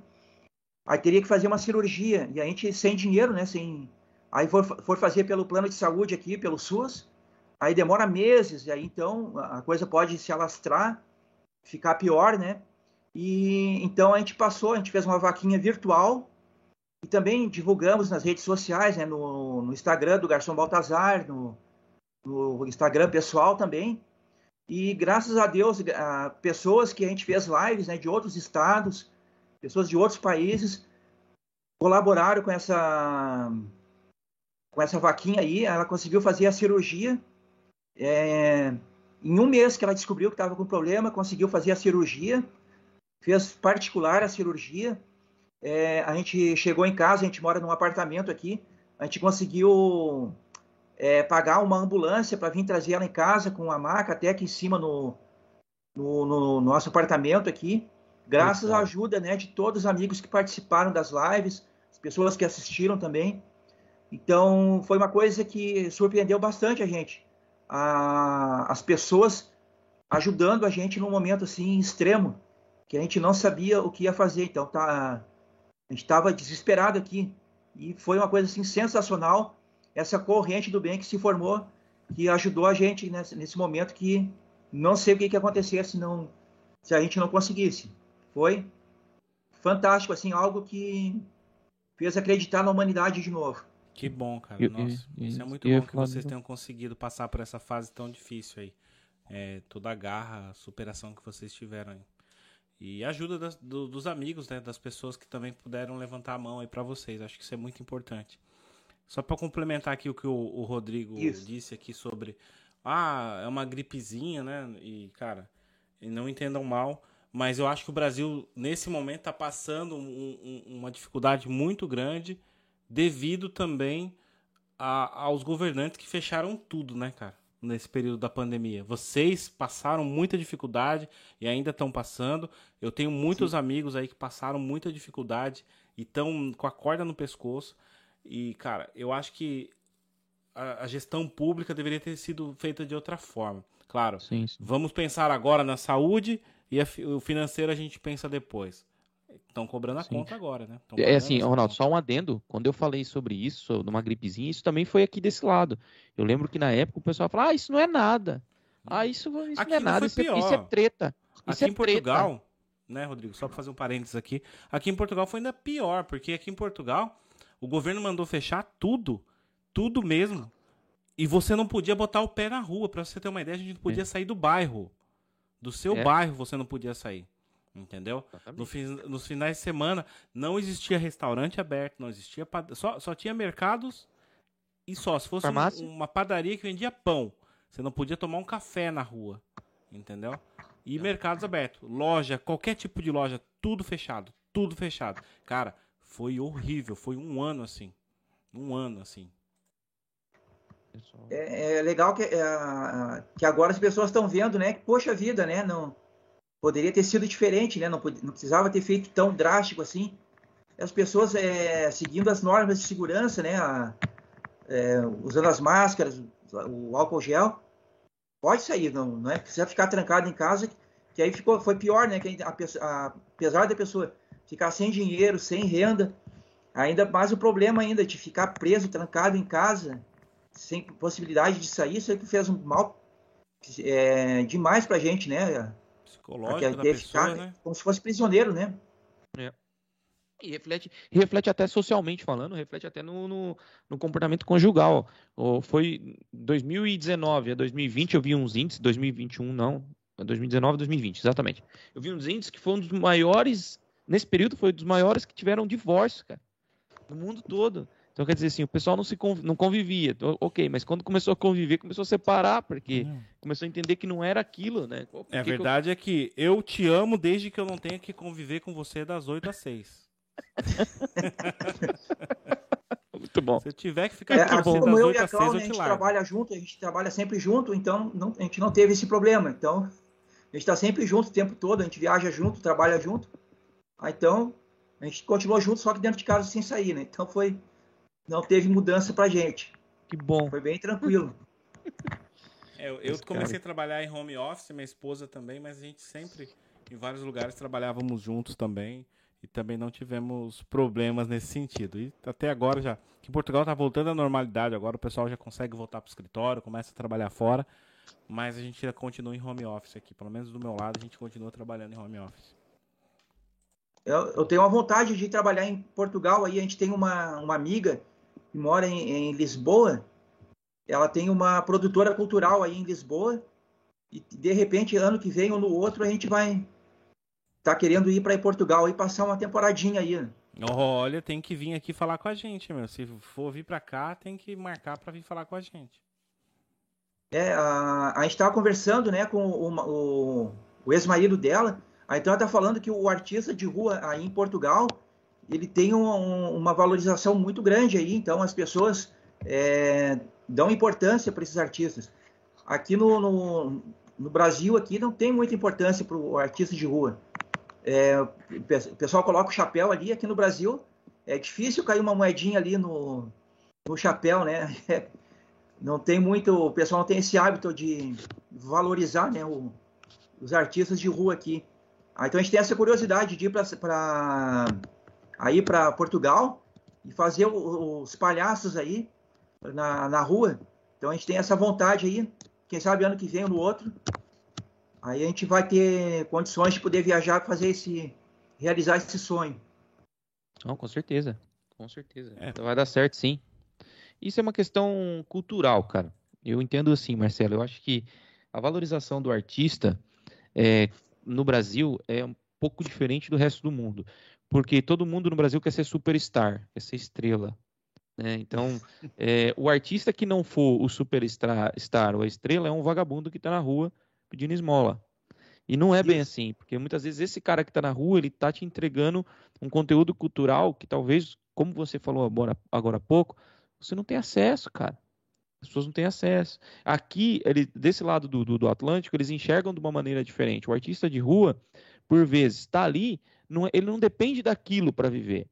Aí teria que fazer uma cirurgia. E a gente sem dinheiro, né? Sem... Aí for, for fazer pelo plano de saúde aqui, pelo SUS. Aí demora meses. E aí então a coisa pode se alastrar, ficar pior, né? E então a gente passou, a gente fez uma vaquinha virtual e também divulgamos nas redes sociais, né, no, no Instagram do Garçom Baltazar, no, no, Instagram pessoal também. E graças a Deus, a pessoas que a gente fez lives né, de outros estados, pessoas de outros países, colaboraram com essa, com essa vaquinha aí. Ela conseguiu fazer a cirurgia. É, em um mês que ela descobriu que estava com problema, conseguiu fazer a cirurgia fez particular a cirurgia. É, a gente chegou em casa, a gente mora num apartamento aqui, a gente conseguiu é, pagar uma ambulância para vir trazer ela em casa com a maca até aqui em cima no, no, no nosso apartamento aqui, graças à ajuda né, de todos os amigos que participaram das lives, as pessoas que assistiram também. Então, foi uma coisa que surpreendeu bastante a gente. A, as pessoas ajudando a gente num momento assim extremo que a gente não sabia o que ia fazer. Então tá, a gente estava desesperado aqui e foi uma coisa assim sensacional essa corrente do bem que se formou, que ajudou a gente nesse, nesse momento que não sei o que, que ia acontecer se não se a gente não conseguisse. Foi fantástico assim, algo que fez acreditar na humanidade de novo. Que bom, cara. Nossa, isso é muito bom que vocês tenham conseguido passar por essa fase tão difícil aí. É, toda a garra, a superação que vocês tiveram aí. E ajuda das, do, dos amigos, né, das pessoas que também puderam levantar a mão aí para vocês. Acho que isso é muito importante. Só para complementar aqui o que o, o Rodrigo isso. disse aqui sobre ah, é uma gripezinha, né? E cara, não entendam mal, mas eu acho que o Brasil nesse momento está passando um, um, uma dificuldade muito grande devido também a, aos governantes que fecharam tudo, né, cara? nesse período da pandemia. Vocês passaram muita dificuldade e ainda estão passando. Eu tenho muitos Sim. amigos aí que passaram muita dificuldade e estão com a corda no pescoço. E, cara, eu acho que a, a gestão pública deveria ter sido feita de outra forma. Claro, sim, sim. vamos pensar agora na saúde e a, o financeiro a gente pensa depois. Estão cobrando a Sim. conta agora, né? É assim, Ronaldo, conta. só um adendo. Quando eu falei sobre isso, numa gripezinha, isso também foi aqui desse lado. Eu lembro que na época o pessoal falava, ah, isso não é nada. Ah, isso, isso não é nada, isso é, isso é, treta. Isso aqui é em Portugal, treta. né, Rodrigo? Só para fazer um parênteses aqui. Aqui em Portugal foi ainda pior, porque aqui em Portugal o governo mandou fechar tudo. Tudo mesmo. E você não podia botar o pé na rua. Para você ter uma ideia, a gente não podia é. sair do bairro. Do seu é. bairro você não podia sair. Entendeu? No nos finais de semana não existia restaurante aberto, não existia só, só tinha mercados e só. Se fosse um, uma padaria que vendia pão, você não podia tomar um café na rua. Entendeu? E não. mercados abertos. Loja, qualquer tipo de loja, tudo fechado. Tudo fechado. Cara, foi horrível. Foi um ano assim. Um ano assim. É, é legal que, é, que agora as pessoas estão vendo, né? Que, poxa vida, né? Não, poderia ter sido diferente, né? Não, não precisava ter feito tão drástico assim. As pessoas é, seguindo as normas de segurança, né? A, é, usando as máscaras, o álcool gel, pode sair, não, não é precisa ficar trancado em casa, que aí ficou, foi pior, né? Que a, a, apesar da pessoa ficar sem dinheiro, sem renda, ainda mais o problema ainda de ficar preso, trancado em casa, sem possibilidade de sair, isso é que fez um mal é, demais pra gente, né? psicológico da pessoa, ficar, né? Como se fosse prisioneiro, né? É. E reflete, reflete até socialmente falando, reflete até no, no, no comportamento conjugal. Ou foi 2019 a 2020, eu vi uns índices, 2021 não, 2019 a 2020, exatamente. Eu vi uns índices que foram um dos maiores, nesse período foi um dos maiores que tiveram divórcio, cara, no mundo todo. Então, quer dizer assim, o pessoal não se conv... não convivia, ok, mas quando começou a conviver, começou a separar, porque uhum. começou a entender que não era aquilo, né? É, a verdade eu... é que eu te amo desde que eu não tenha que conviver com você das 8 às 6. Muito bom. Se eu tiver que ficar é, aqui assim como eu e a Cláudia, a gente trabalha junto, a gente trabalha sempre junto, então não, a gente não teve esse problema. Então, a gente está sempre junto o tempo todo, a gente viaja junto, trabalha junto. Ah, então, a gente continuou junto, só que dentro de casa sem sair, né? Então foi não teve mudança pra gente. Que bom. Foi bem tranquilo. É, eu, eu comecei a trabalhar em home office, minha esposa também, mas a gente sempre em vários lugares trabalhávamos juntos também e também não tivemos problemas nesse sentido. E até agora já, que Portugal está voltando à normalidade, agora o pessoal já consegue voltar para o escritório, começa a trabalhar fora, mas a gente continua em home office aqui, pelo menos do meu lado a gente continua trabalhando em home office. Eu, eu tenho uma vontade de trabalhar em Portugal, aí a gente tem uma, uma amiga que mora em, em Lisboa, ela tem uma produtora cultural aí em Lisboa, e de repente, ano que vem ou no outro, a gente vai tá querendo ir para Portugal e passar uma temporadinha aí. Né? Olha, tem que vir aqui falar com a gente, meu. Se for vir para cá, tem que marcar para vir falar com a gente. É, a, a gente estava conversando, né, com o, o, o ex-marido dela. Aí então ela tá falando que o artista de rua aí em Portugal, ele tem um, um, uma valorização muito grande aí. Então as pessoas é, dão importância para esses artistas. Aqui no, no, no, Brasil aqui não tem muita importância para o artista de rua. É, o pessoal coloca o chapéu ali, aqui no Brasil é difícil cair uma moedinha ali no, no chapéu, né? não tem muito, o pessoal não tem esse hábito de valorizar, né, o, os artistas de rua aqui. Ah, então a gente tem essa curiosidade de ir para aí para Portugal e fazer os palhaços aí na, na rua. Então a gente tem essa vontade aí quem sabe ano que vem ou no outro, aí a gente vai ter condições de poder viajar, fazer esse, realizar esse sonho. Não, com certeza, com certeza. É. Vai dar certo, sim. Isso é uma questão cultural, cara. Eu entendo assim, Marcelo. Eu acho que a valorização do artista é, no Brasil é um pouco diferente do resto do mundo. Porque todo mundo no Brasil quer ser superstar, quer ser estrela. Né? Então, é, o artista que não for o superstar ou a estrela é um vagabundo que está na rua pedindo esmola. E não é bem assim, porque muitas vezes esse cara que está na rua, ele está te entregando um conteúdo cultural que talvez, como você falou agora, agora há pouco, você não tem acesso, cara. As pessoas não têm acesso. Aqui, ele, desse lado do, do, do, Atlântico, eles enxergam de uma maneira diferente. O artista de rua, por vezes, está ali, não, ele não depende daquilo para viver.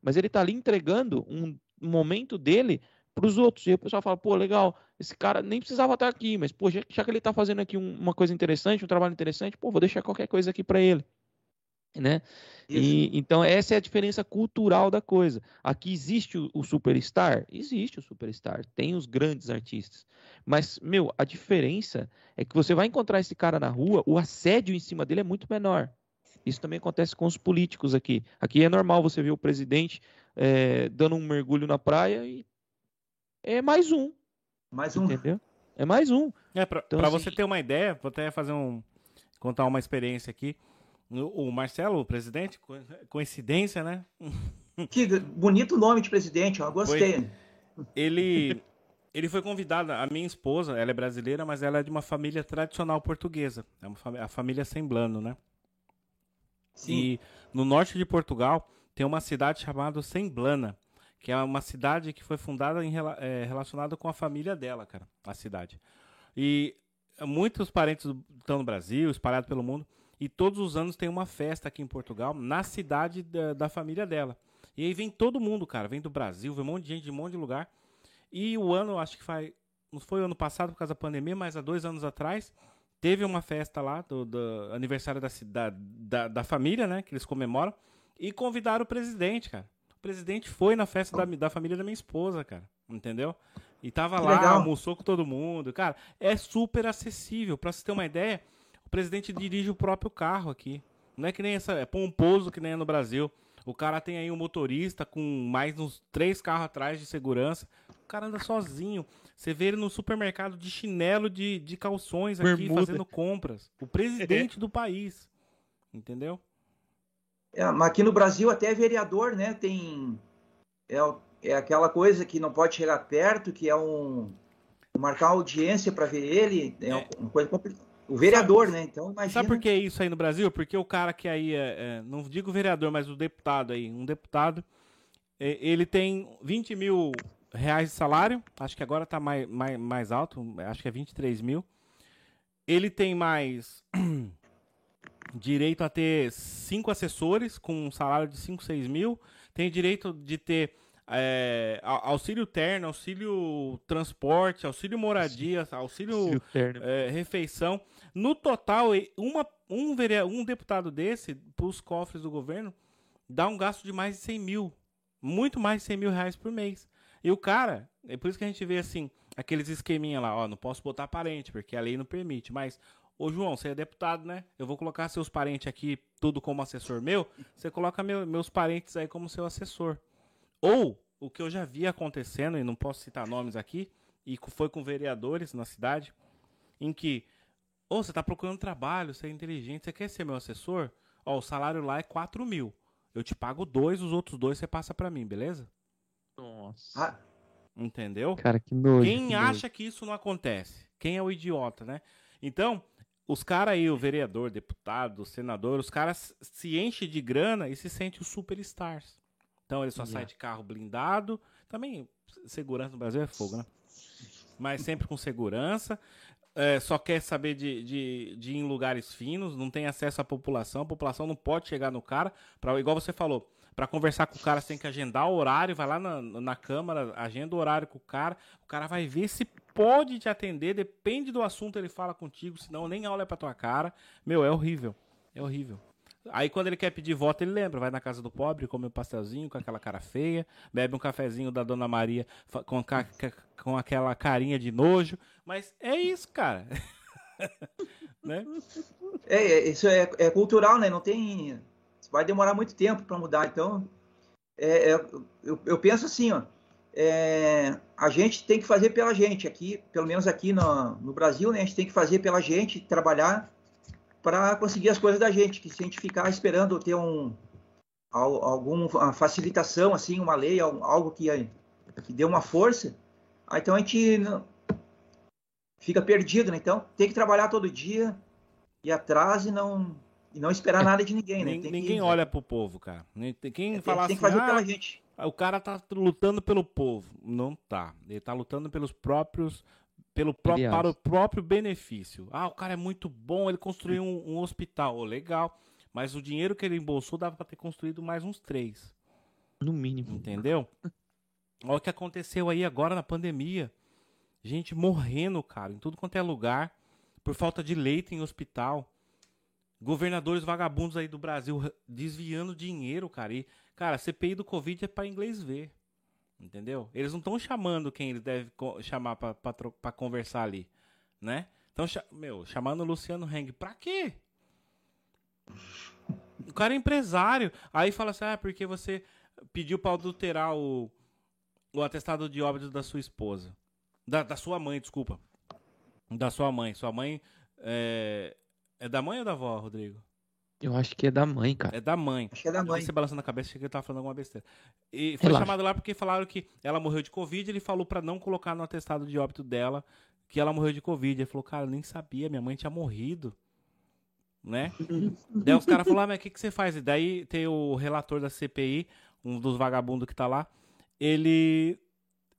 Mas ele está ali entregando um momento dele para os outros. E o pessoal fala, pô, legal, esse cara nem precisava estar aqui, mas pô, já, já que ele está fazendo aqui um, uma coisa interessante, um trabalho interessante, pô, vou deixar qualquer coisa aqui para ele. Né? E, então essa é a diferença cultural da coisa. Aqui existe o, o, superstar, existe o superstar, tem os grandes artistas, mas meu, a diferença é que você vai encontrar esse cara na rua, o assédio em cima dele é muito menor. Isso também acontece com os políticos aqui. Aqui é normal você ver o presidente é, dando um mergulho na praia e é mais um. Mais um. Entendeu? É mais um. É, pra, então, assim... você ter uma ideia, vou até fazer um. contar uma experiência aqui. O Marcelo, o presidente, coincidência, né? Que bonito nome de presidente, eu gostei. Foi, ele, ele foi convidado, a minha esposa, ela é brasileira, mas ela é de uma família tradicional portuguesa. É uma, a família Semblano, né? Sim. E no norte de Portugal, tem uma cidade chamada Semblana, que é uma cidade que foi fundada em, é, relacionada com a família dela, cara, a cidade. E muitos parentes estão no Brasil, espalhados pelo mundo, e todos os anos tem uma festa aqui em Portugal, na cidade da, da família dela. E aí vem todo mundo, cara, vem do Brasil, vem um monte de gente de um monte de lugar. E o ano, acho que faz, não foi o ano passado por causa da pandemia, mas há dois anos atrás, teve uma festa lá do, do aniversário da, da, da, da família, né, que eles comemoram e convidaram o presidente, cara. O presidente foi na festa da, da família da minha esposa, cara. Entendeu? E tava que lá, legal. almoçou com todo mundo. Cara, é super acessível. Pra você ter uma ideia, o presidente dirige o próprio carro aqui. Não é que nem essa. É pomposo que nem é no Brasil. O cara tem aí um motorista com mais uns três carros atrás de segurança. O cara anda sozinho. Você vê ele no supermercado de chinelo de, de calções aqui, Bermuda. fazendo compras. O presidente do país. Entendeu? É, aqui no Brasil até vereador, né? Tem é, é aquela coisa que não pode chegar perto, que é um marcar audiência para ver ele, é, é. uma coisa complicada. O vereador, sabe, né? Então imagina. Sabe por que isso aí no Brasil? Porque o cara que aí é, é não digo vereador, mas o deputado aí, um deputado, é, ele tem 20 mil reais de salário, acho que agora está mais, mais, mais alto, acho que é 23 mil. Ele tem mais direito a ter cinco assessores com um salário de 5, 6 mil, tem direito de ter é, auxílio terno, auxílio transporte, auxílio moradia, auxílio, auxílio é, refeição. No total, uma, um, um deputado desse, para os cofres do governo, dá um gasto de mais de 100 mil. Muito mais de 100 mil reais por mês. E o cara, é por isso que a gente vê assim, aqueles esqueminha lá, ó, não posso botar parente, porque a lei não permite. Mas, ô João, você é deputado, né? Eu vou colocar seus parentes aqui, tudo como assessor meu. Você coloca meu, meus parentes aí como seu assessor. Ou, o que eu já vi acontecendo, e não posso citar nomes aqui, e foi com vereadores na cidade, em que, oh, você tá procurando trabalho, você é inteligente, você quer ser meu assessor? Ó, o salário lá é 4 mil. Eu te pago dois, os outros dois você passa para mim, beleza? Nossa. Ah. Entendeu? Cara, que nojo. Quem que acha nojo. que isso não acontece? Quem é o idiota, né? Então, os caras aí, o vereador, deputado, o senador, os caras se enchem de grana e se sentem os superstars. Então ele só yeah. sai de carro blindado. Também, segurança no Brasil é fogo, né? Mas sempre com segurança. É, só quer saber de, de, de ir em lugares finos, não tem acesso à população. A população não pode chegar no cara. Pra, igual você falou, para conversar com o cara, você tem que agendar o horário, vai lá na, na câmara, agenda o horário com o cara. O cara vai ver se pode te atender, depende do assunto ele fala contigo, senão nem olha pra tua cara. Meu, é horrível. É horrível. Aí quando ele quer pedir voto, ele lembra, vai na casa do pobre, come um pastelzinho com aquela cara feia, bebe um cafezinho da Dona Maria com, com aquela carinha de nojo. Mas é isso, cara. né? É, é, isso é, é, cultural, né? Não tem. Vai demorar muito tempo para mudar. Então, é, é, eu, eu, penso assim, ó. É, a gente tem que fazer pela gente aqui, pelo menos aqui no, no Brasil, né? A gente tem que fazer pela gente, trabalhar para conseguir as coisas da gente, que se a gente ficar esperando ter um alguma facilitação assim, uma lei, algo que que dê uma força, então a gente fica perdido, né? Então tem que trabalhar todo dia e atrás e não e não esperar nada de ninguém, né? Tem ninguém que, olha pro povo, cara. Quem é, falar tem, assim, tem que fazer ah, pela gente. O cara tá lutando pelo povo. Não tá. Ele tá lutando pelos próprios pelo pró para o próprio benefício. Ah, o cara é muito bom, ele construiu um, um hospital. Oh, legal. Mas o dinheiro que ele embolsou dava para ter construído mais uns três. No mínimo. Entendeu? Olha o que aconteceu aí agora na pandemia. Gente morrendo, cara, em tudo quanto é lugar, por falta de leito em hospital. Governadores vagabundos aí do Brasil desviando dinheiro, cara. E, cara, CPI do Covid é para inglês ver. Entendeu? Eles não estão chamando quem eles devem chamar para conversar ali, né? Então, meu, chamando o Luciano Heng, pra quê? O cara é empresário. Aí fala assim, ah, porque você pediu para adulterar o, o atestado de óbito da sua esposa. Da, da sua mãe, desculpa. Da sua mãe. Sua mãe é, é da mãe ou da avó, Rodrigo? Eu acho que é da mãe, cara. É da mãe. Acho que é da mãe. Você balançando a cabeça, achei que ele tava falando alguma besteira. E foi Relaxa. chamado lá porque falaram que ela morreu de Covid. Ele falou para não colocar no atestado de óbito dela que ela morreu de Covid. Ele falou, cara, eu nem sabia, minha mãe tinha morrido. Né? daí os caras falaram, ah, mas o que, que você faz? E daí tem o relator da CPI, um dos vagabundos que tá lá. Ele.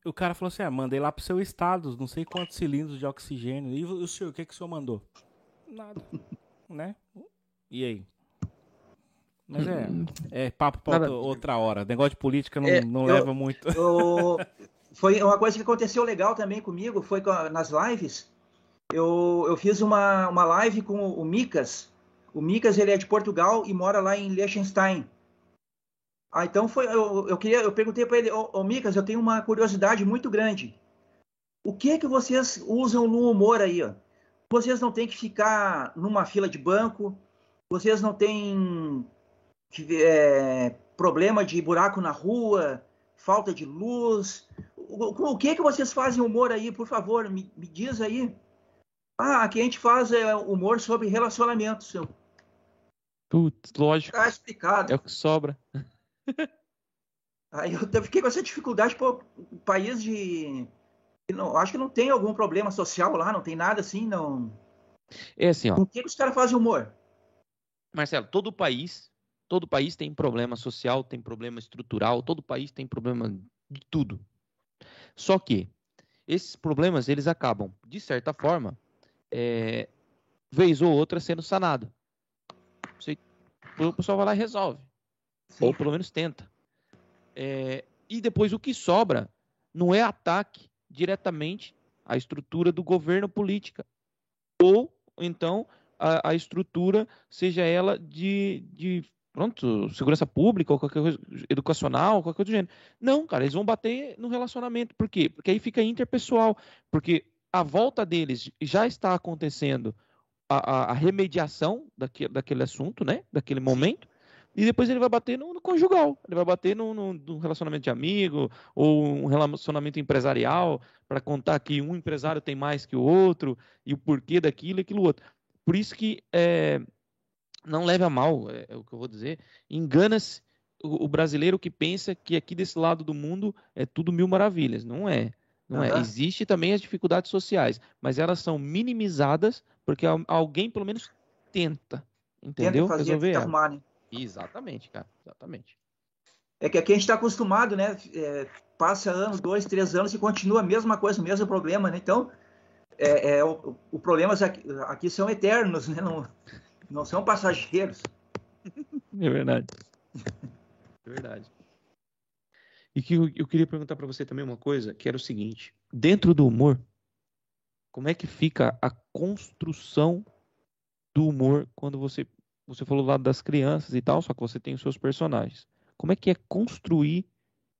O cara falou assim: ah, mandei lá pro seu estado, não sei quantos cilindros de oxigênio. E o senhor, o que, que o senhor mandou? Nada. né? E aí? Mas é, hum. é papo para outra hora. Negócio de política não, é, não eu, leva muito. Eu, foi uma coisa que aconteceu legal também comigo, foi nas lives. Eu, eu fiz uma, uma live com o Micas. O Micas ele é de Portugal e mora lá em Liechtenstein. Ah, então foi, eu, eu queria, eu perguntei para ele, ô, ô Micas, eu tenho uma curiosidade muito grande. O que é que vocês usam no humor aí? Ó? Vocês não têm que ficar numa fila de banco, vocês não têm é, problema de buraco na rua, falta de luz. O, o que que vocês fazem humor aí, por favor? Me, me diz aí. Ah, aqui a gente faz é, humor sobre relacionamentos. Seu. Putz, lógico. Tá explicado. É o que sobra. Aí eu fiquei com essa dificuldade, pô, país de. Não, acho que não tem algum problema social lá, não tem nada assim, não. É assim, ó. Por que, que os caras fazem humor? Marcelo, todo país, todo país tem problema social, tem problema estrutural, todo país tem problema de tudo. Só que esses problemas eles acabam, de certa forma, é, vez ou outra sendo sanado. Você, o pessoal vai lá e resolve, Sim. ou pelo menos tenta. É, E depois o que sobra não é ataque diretamente à estrutura do governo política. Ou então a, a estrutura seja ela de, de pronto, segurança pública ou qualquer coisa educacional, qualquer coisa do gênero. Não, cara, eles vão bater no relacionamento. Por quê? Porque aí fica interpessoal. Porque a volta deles já está acontecendo a, a, a remediação daquele, daquele assunto, né? Daquele momento. E depois ele vai bater no, no conjugal, ele vai bater no, no, no, relacionamento de amigo ou um relacionamento empresarial para contar que um empresário tem mais que o outro e o porquê daquilo e aquilo outro. Por isso que é, não leve a mal, é, é, o que eu vou dizer, engana-se o, o, brasileiro que pensa que aqui desse lado do mundo é tudo mil maravilhas. Não é. Não uhum. é. Existe também as dificuldades sociais, mas elas são minimizadas porque alguém pelo menos tenta, entendeu? Tenta fazer, Resolver arrumar, né? Exatamente, cara. Exatamente. É que aqui a gente está acostumado, né? É, passa anos, dois, três anos e continua a mesma coisa, o mesmo problema, né? Então, é, é o, o problemas aqui, aqui, são eternos, né? Não, não são passageiros. É verdade. É verdade. E que eu, eu queria perguntar para você também uma coisa, que era o seguinte: dentro do humor, como é que fica a construção do humor quando você você falou do lado das crianças e tal, só que você tem os seus personagens. Como é que é construir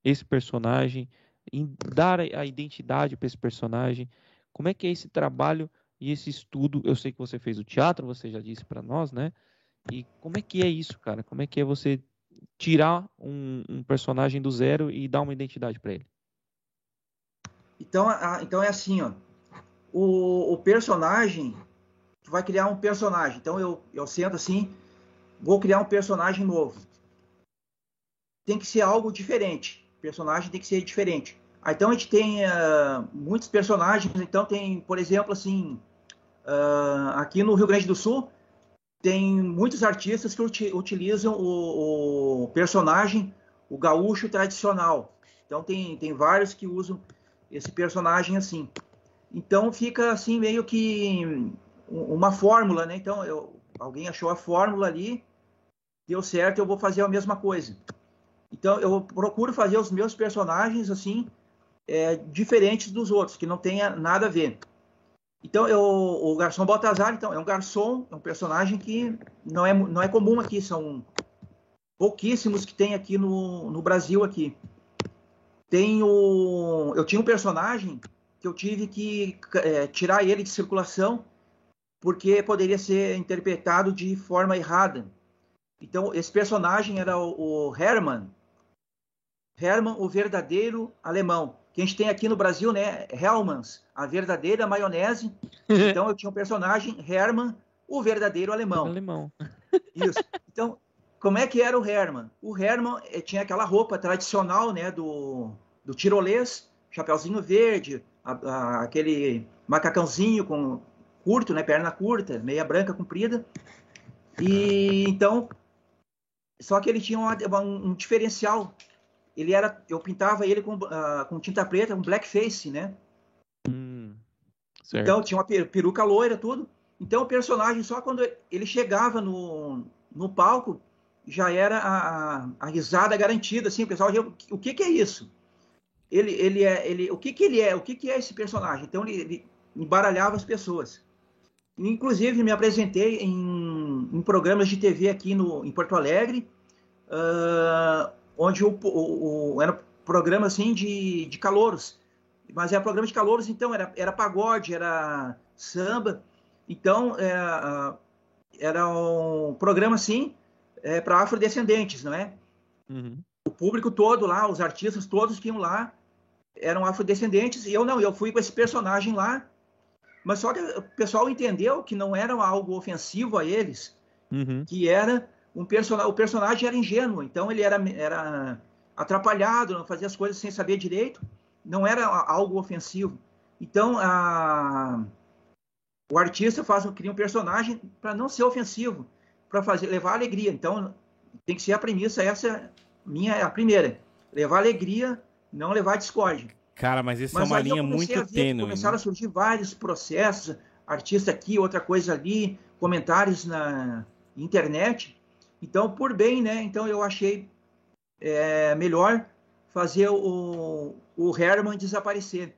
esse personagem, dar a identidade para esse personagem? Como é que é esse trabalho e esse estudo? Eu sei que você fez o teatro, você já disse para nós, né? E como é que é isso, cara? Como é que é você tirar um, um personagem do zero e dar uma identidade para ele? Então, a, então é assim, ó. O, o personagem tu vai criar um personagem. Então eu, eu sento assim, vou criar um personagem novo. Tem que ser algo diferente. O personagem tem que ser diferente. Ah, então a gente tem uh, muitos personagens. Então tem, por exemplo, assim, uh, aqui no Rio Grande do Sul tem muitos artistas que uti utilizam o, o, personagem, o gaúcho tradicional. Então tem, tem vários que usam esse personagem assim. Então fica assim meio que uma fórmula, né? Então, eu, alguém achou a fórmula ali, deu certo, eu vou fazer a mesma coisa. Então, eu procuro fazer os meus personagens assim, é, diferentes dos outros, que não tenha nada a ver. Então, eu, o garçom Baltazar, então, é um garçom, é um personagem que não é, não é comum aqui, são pouquíssimos que tem aqui no, no Brasil aqui. Tem o, eu tinha um personagem que eu tive que é, tirar ele de circulação porque poderia ser interpretado de forma errada. Então, esse personagem era o, o Hermann, Hermann, o verdadeiro alemão, que a gente tem aqui no Brasil, né? Hellmann's, a verdadeira maionese. Então, eu tinha um personagem, Hermann, o verdadeiro alemão. Alemão. Isso. Então, como é que era o Hermann? O Hermann eh, tinha aquela roupa tradicional, né, do, do tirolês, chapeuzinho verde, a, a, aquele macacãozinho com curto, né? Perna curta, meia branca comprida. E então, só que ele tinha uma, um, um, diferencial. Ele era, eu pintava ele com, uh, com tinta preta, um blackface, né? Hum, então tinha uma peruca loira, tudo. Então o personagem só quando ele chegava no, no palco já era a, a risada garantida, assim, o pessoal já, o que, que é isso? Ele, ele é, ele, o que que ele é? O que que é esse personagem? Então ele, ele embaralhava as pessoas. Inclusive, me apresentei em, em, programas de TV aqui no, em Porto Alegre, uh, onde o, o, o, era programa assim de, de calouros. Mas era programa de calouros, então era, era pagode, era samba. Então, é, era um programa assim é, para afrodescendentes, não é? Uhum. O público todo lá, os artistas todos que iam lá eram afrodescendentes. E eu não, eu fui com esse personagem lá mas só que o pessoal entendeu que não era algo ofensivo a eles, uhum. que era um personagem, o personagem era ingênuo, então ele era, era atrapalhado, não fazia as coisas sem saber direito, não era algo ofensivo. Então a, o artista faz cria um personagem para não ser ofensivo, para fazer levar alegria. Então tem que ser a premissa essa minha a primeira, levar alegria, não levar discórdia. Cara, mas isso é uma linha muito tênue. Começaram né? a surgir vários processos, artista aqui, outra coisa ali, comentários na internet. Então, por bem, né? Então eu achei é, melhor fazer o, o Herman desaparecer.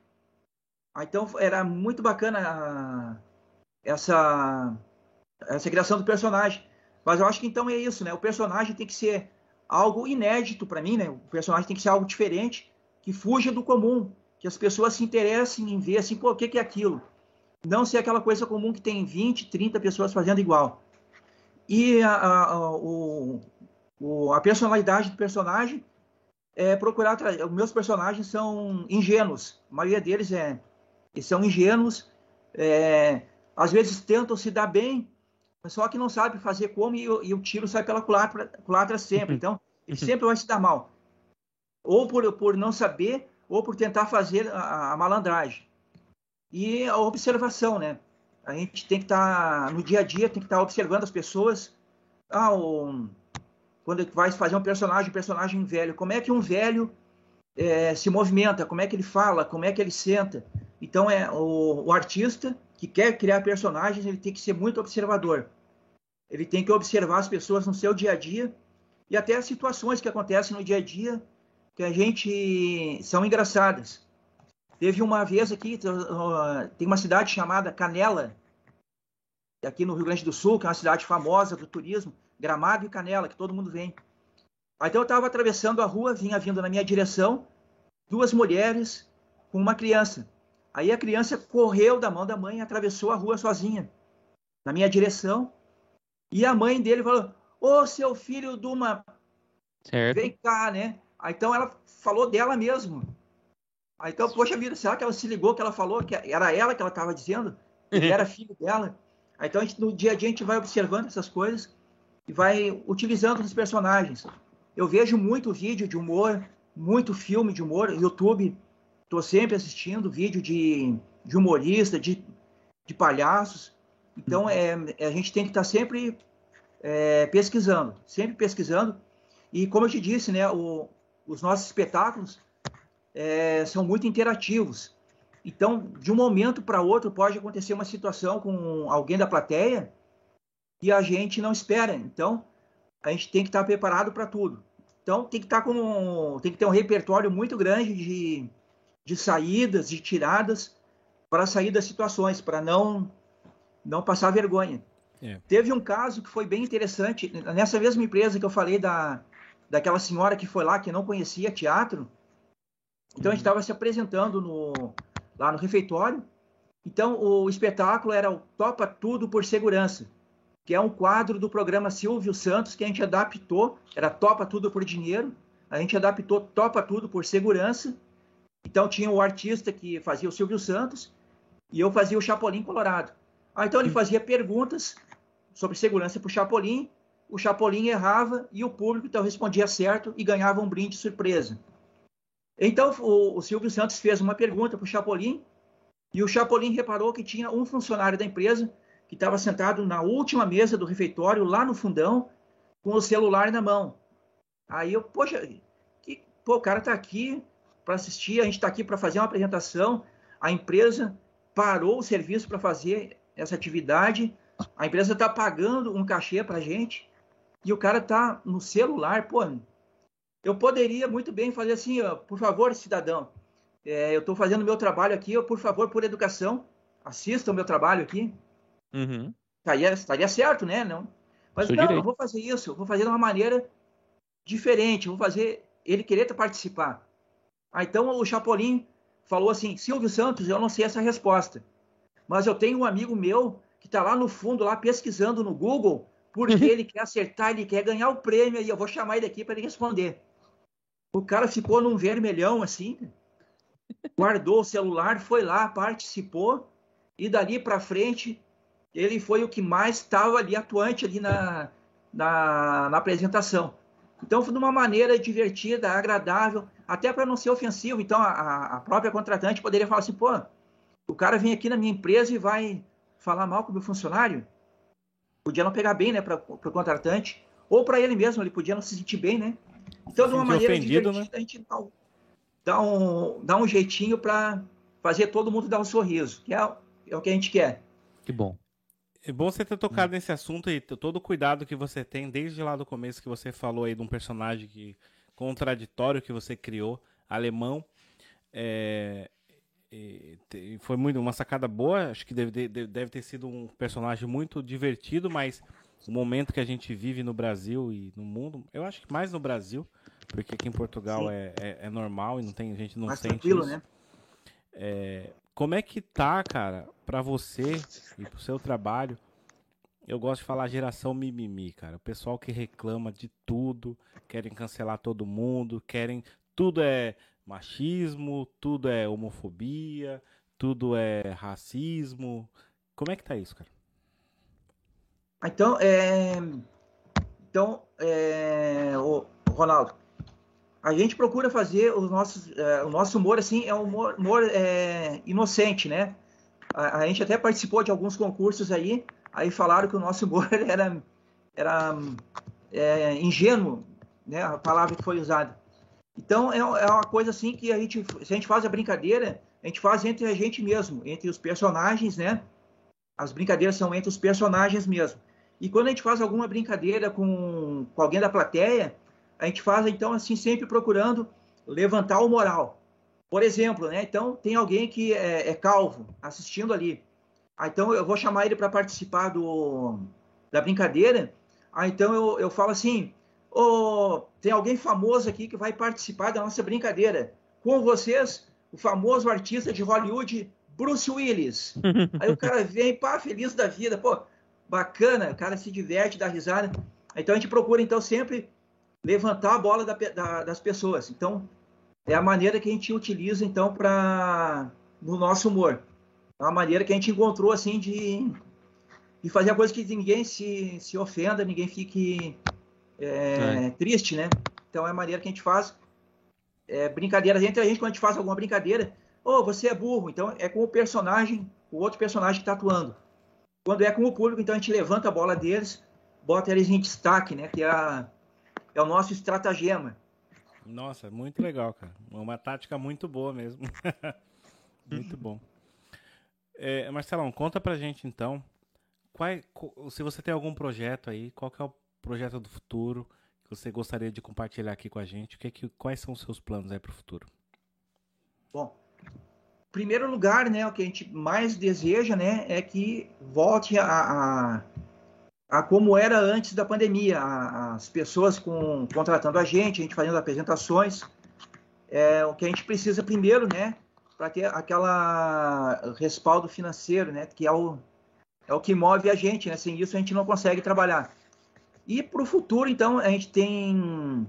Ah, então era muito bacana essa, essa criação do personagem. Mas eu acho que então é isso, né? O personagem tem que ser algo inédito para mim, né? O personagem tem que ser algo diferente, que fuja do comum, que as pessoas se interessem em ver assim, pô, o que, que é aquilo? Não ser aquela coisa comum que tem 20, 30 pessoas fazendo igual. E a, a, o, o, a personalidade do personagem é procurar. Os meus personagens são ingênuos. A maioria deles é, são ingênuos. É, às vezes tentam se dar bem, só que não sabe fazer como e, e o tiro sai pela culatra, culatra sempre. Então, ele sempre vai se dar mal. Ou por, por não saber, ou por tentar fazer a, a malandragem. E a observação, né? A gente tem que estar, tá, no dia a dia, tem que estar tá observando as pessoas. Ah, o, quando vai fazer um personagem, personagem velho, como é que um velho é, se movimenta, como é que ele fala, como é que ele senta. Então, é o, o artista que quer criar personagens, ele tem que ser muito observador. Ele tem que observar as pessoas no seu dia a dia e até as situações que acontecem no dia a dia que a gente são engraçadas. Teve uma vez aqui, tem uma cidade chamada Canela, aqui no Rio Grande do Sul, que é uma cidade famosa do turismo, Gramado e Canela, que todo mundo vem. Então eu estava atravessando a rua, vinha vindo na minha direção, duas mulheres com uma criança. Aí a criança correu da mão da mãe e atravessou a rua sozinha, na minha direção. E a mãe dele falou: Ô seu filho de uma. Certo. Vem cá, né? Aí, então ela falou dela mesmo. Aí, então, poxa vida, será que ela se ligou que ela falou que era ela que ela estava dizendo? Que era filho dela? Aí, então, gente, no dia a dia, a gente vai observando essas coisas e vai utilizando os personagens. Eu vejo muito vídeo de humor, muito filme de humor, YouTube. Estou sempre assistindo vídeo de, de humorista, de, de palhaços. Então, uhum. é, a gente tem que estar tá sempre é, pesquisando, sempre pesquisando. E, como eu te disse, né, o, os nossos espetáculos é, são muito interativos. Então, de um momento para outro, pode acontecer uma situação com alguém da plateia e a gente não espera. Então, a gente tem que estar preparado para tudo. Então, tem que estar com tem que ter um repertório muito grande de, de saídas, de tiradas para sair das situações, para não não passar vergonha. É. Teve um caso que foi bem interessante nessa mesma empresa que eu falei da daquela senhora que foi lá que não conhecia teatro. Então a gente estava uhum. se apresentando no, lá no refeitório. Então o espetáculo era o Topa Tudo por Segurança, que é um quadro do programa Silvio Santos que a gente adaptou, era Topa Tudo por Dinheiro, a gente adaptou Topa Tudo por Segurança. Então tinha o artista que fazia o Silvio Santos e eu fazia o Chapolin Colorado. Ah, então ele fazia perguntas sobre segurança para o Chapolin o Chapolin errava e o público então respondia certo e ganhava um brinde surpresa. Então o, o Silvio Santos fez uma pergunta para o Chapolin e o Chapolin reparou que tinha um funcionário da empresa que estava sentado na última mesa do refeitório, lá no fundão, com o celular na mão. Aí eu, poxa, que, pô, o cara está aqui para assistir, a gente está aqui para fazer uma apresentação, a empresa parou o serviço para fazer essa atividade, a empresa está pagando um cachê para a gente, e o cara tá no celular, pô, eu poderia muito bem fazer assim, ó, por favor, cidadão, é, eu estou fazendo meu trabalho aqui, ó, por favor, por educação, assista o meu trabalho aqui. Uhum. Estaria, estaria certo, né? Não. Mas Seu não, direito. eu vou fazer isso, eu vou fazer de uma maneira diferente, vou fazer ele querer participar. Ah, então o Chapolin falou assim, Silvio Santos, eu não sei essa resposta, mas eu tenho um amigo meu que está lá no fundo, lá pesquisando no Google, porque ele quer acertar, ele quer ganhar o prêmio e eu vou chamar ele aqui para ele responder. O cara ficou num vermelhão assim, guardou o celular, foi lá, participou e dali para frente ele foi o que mais estava ali atuante ali na, na, na apresentação. Então foi de uma maneira divertida, agradável, até para não ser ofensivo. Então a, a própria contratante poderia falar assim, pô, o cara vem aqui na minha empresa e vai falar mal com o meu funcionário podia não pegar bem, né, para o contratante, ou para ele mesmo, ele podia não se sentir bem, né? Então, de uma maneira ofendido, né? a gente dá, dá, um, dá um jeitinho para fazer todo mundo dar um sorriso, que é, é o que a gente quer. Que bom. É bom você ter tocado hum. nesse assunto e todo o cuidado que você tem desde lá do começo que você falou aí de um personagem que contraditório que você criou, alemão. É, foi muito uma sacada boa. Acho que deve, deve ter sido um personagem muito divertido, mas o momento que a gente vive no Brasil e no mundo, eu acho que mais no Brasil, porque aqui em Portugal é, é, é, normal e não tem a gente não mais sente isso. né? É, como é que tá, cara, para você e pro seu trabalho? Eu gosto de falar geração mimimi, cara. O pessoal que reclama de tudo, querem cancelar todo mundo, querem tudo é machismo, tudo é homofobia, tudo é racismo. Como é que tá isso, cara? Então, é... então é... O Ronaldo, a gente procura fazer os nossos, é, o nosso humor assim é um humor, humor é, inocente, né? A, a, gente até participou de alguns concursos aí, aí falaram que o nosso humor era, era é, ingênuo, né? A palavra que foi usada. Então é, é uma coisa assim que a gente, se a gente faz a brincadeira, a gente faz entre a gente mesmo, entre os personagens, né? As brincadeiras são entre os personagens mesmo. E quando a gente faz alguma brincadeira com, com alguém da plateia, a gente faz então assim sempre procurando levantar o moral. Por exemplo, né? Então tem alguém que é, é calvo assistindo ali. Ah, então eu vou chamar ele para participar do, da brincadeira. Ah, então eu, eu falo assim: oh, tem alguém famoso aqui que vai participar da nossa brincadeira. Com vocês, o famoso artista de Hollywood, Bruce Willis. Aí o cara vem, pá, feliz da vida, pô, bacana, o cara se diverte, dá risada. Então a gente procura, então, sempre levantar a bola da, da, das pessoas. Então, é a maneira que a gente utiliza, então, para no nosso humor. É uma maneira que a gente encontrou, assim, de, de fazer a coisa que ninguém se, se ofenda, ninguém fique é, é. triste, né? Então é a maneira que a gente faz é, brincadeiras entre a gente, quando a gente faz alguma brincadeira, oh, você é burro, então é com o personagem, o outro personagem que está atuando. Quando é com o público, então a gente levanta a bola deles, bota eles em destaque, né? Que é, a, é o nosso estratagema. Nossa, muito legal, cara. Uma tática muito boa mesmo. muito bom. É, Marcelão, conta pra gente então, qual, se você tem algum projeto aí, qual que é o projeto do futuro que você gostaria de compartilhar aqui com a gente? O que, é que quais são os seus planos aí para o futuro? Bom, primeiro lugar, né, o que a gente mais deseja, né, é que volte a, a, a como era antes da pandemia, a, as pessoas com, contratando a gente, a gente fazendo apresentações. É, o que a gente precisa primeiro, né, para ter aquela respaldo financeiro, né, que é o, é o que move a gente, né, sem isso a gente não consegue trabalhar. E para o futuro, então, a gente tem,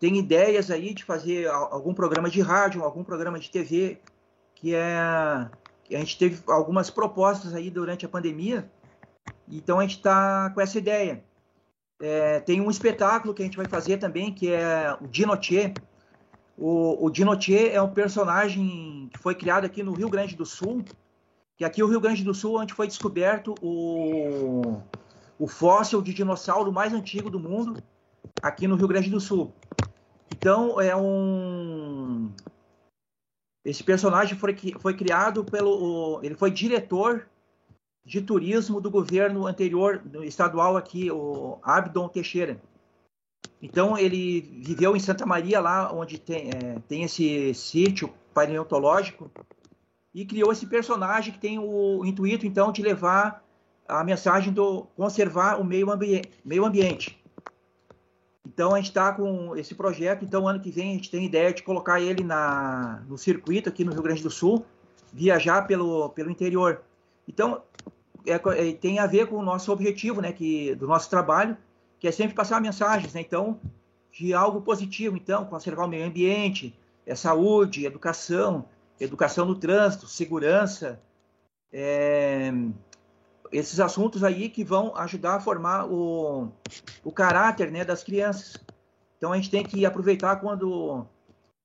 tem ideias aí de fazer algum programa de rádio, algum programa de TV, que é. A gente teve algumas propostas aí durante a pandemia, então a gente está com essa ideia. É, tem um espetáculo que a gente vai fazer também, que é o Dinotier. O, o Dinotier é um personagem que foi criado aqui no Rio Grande do Sul, que aqui o Rio Grande do Sul, onde foi descoberto o, o fóssil de dinossauro mais antigo do mundo, aqui no Rio Grande do Sul. Então, é um. Esse personagem foi, foi criado pelo. Ele foi diretor de turismo do governo anterior, estadual aqui, o Abdon Teixeira. Então, ele viveu em Santa Maria, lá onde tem, é, tem esse sítio paleontológico, e criou esse personagem que tem o intuito, então, de levar a mensagem do conservar o meio, ambi meio ambiente. Então a gente está com esse projeto, então ano que vem a gente tem ideia de colocar ele na, no circuito aqui no Rio Grande do Sul, viajar pelo, pelo interior. Então é, é, tem a ver com o nosso objetivo, né, que, do nosso trabalho, que é sempre passar mensagens, né, então de algo positivo, então conservar o meio ambiente, é saúde, educação, educação no trânsito, segurança, é, esses assuntos aí que vão ajudar a formar o, o caráter né, das crianças. Então a gente tem que aproveitar quando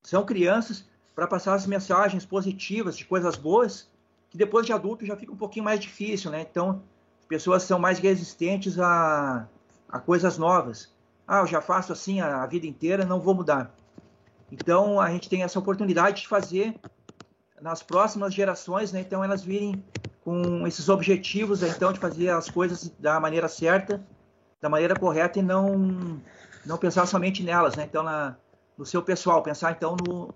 são crianças para passar as mensagens positivas de coisas boas, que depois de adulto já fica um pouquinho mais difícil, né? Então as pessoas são mais resistentes a, a coisas novas. Ah, eu já faço assim a, a vida inteira, não vou mudar. Então a gente tem essa oportunidade de fazer nas próximas gerações, né? Então elas virem com esses objetivos, então, de fazer as coisas da maneira certa, da maneira correta e não, não pensar somente nelas, né? Então, na, no seu pessoal, pensar então no,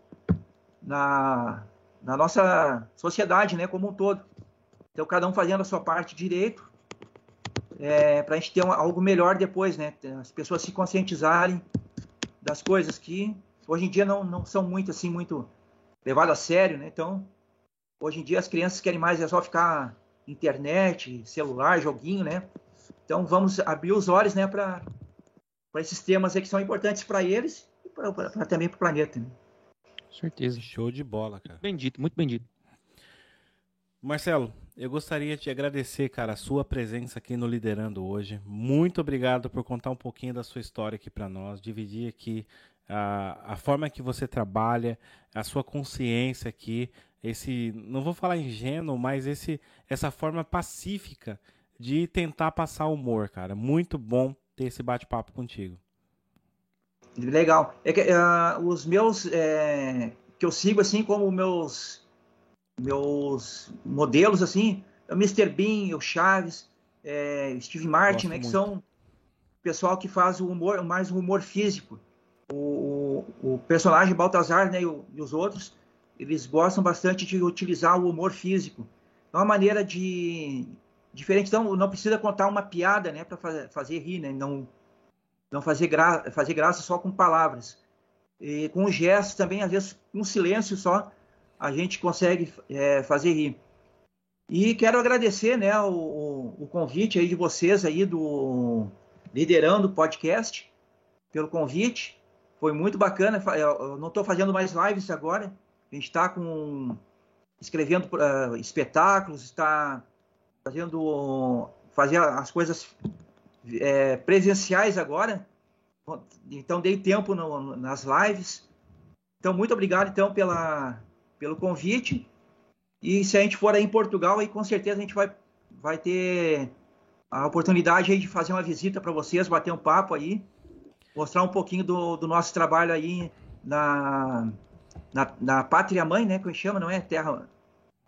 na, na nossa sociedade, né, como um todo. Então, cada um fazendo a sua parte direito, é, para a gente ter algo melhor depois, né? As pessoas se conscientizarem das coisas que hoje em dia não, não são muito assim, muito levadas a sério, né? Então, hoje em dia as crianças querem mais é só ficar internet, celular, joguinho, né? Então, vamos abrir os olhos, né, para esses temas que são importantes para eles e pra, pra, pra também para o planeta. Né? Certeza. Show de bola, cara. Bem dito, muito bem dito. Marcelo, eu gostaria de agradecer, cara, a sua presença aqui no Liderando hoje. Muito obrigado por contar um pouquinho da sua história aqui para nós, dividir aqui a, a forma que você trabalha, a sua consciência aqui, esse, não vou falar ingênuo, mas esse, essa forma pacífica de tentar passar humor, cara. Muito bom ter esse bate-papo contigo. Legal. É que, uh, os meus é, que eu sigo assim como meus meus modelos assim, é o Mr. Bean, o Chaves, é, Steve Martin, né, que são pessoal que faz o humor, mais o humor físico. O, o, o personagem Baltazar né, e, o, e, os outros, eles gostam bastante de utilizar o humor físico. É uma maneira de diferente, então não precisa contar uma piada, né, para fazer, fazer rir, né, não não fazer, gra fazer graça só com palavras. E com gestos também, às vezes, um silêncio só, a gente consegue é, fazer rir. E quero agradecer né, o, o, convite aí de vocês aí do Liderando Podcast, pelo convite. Foi muito bacana. Eu não estou fazendo mais lives agora. A gente está com escrevendo uh, espetáculos, está fazendo fazer as coisas é, presenciais agora. Então dei tempo no, nas lives. Então muito obrigado então pela pelo convite. E se a gente for aí em Portugal, aí com certeza a gente vai, vai ter a oportunidade aí de fazer uma visita para vocês, bater um papo aí, mostrar um pouquinho do, do nosso trabalho aí na, na, na, Pátria Mãe, né? Que chama, não é? Terra.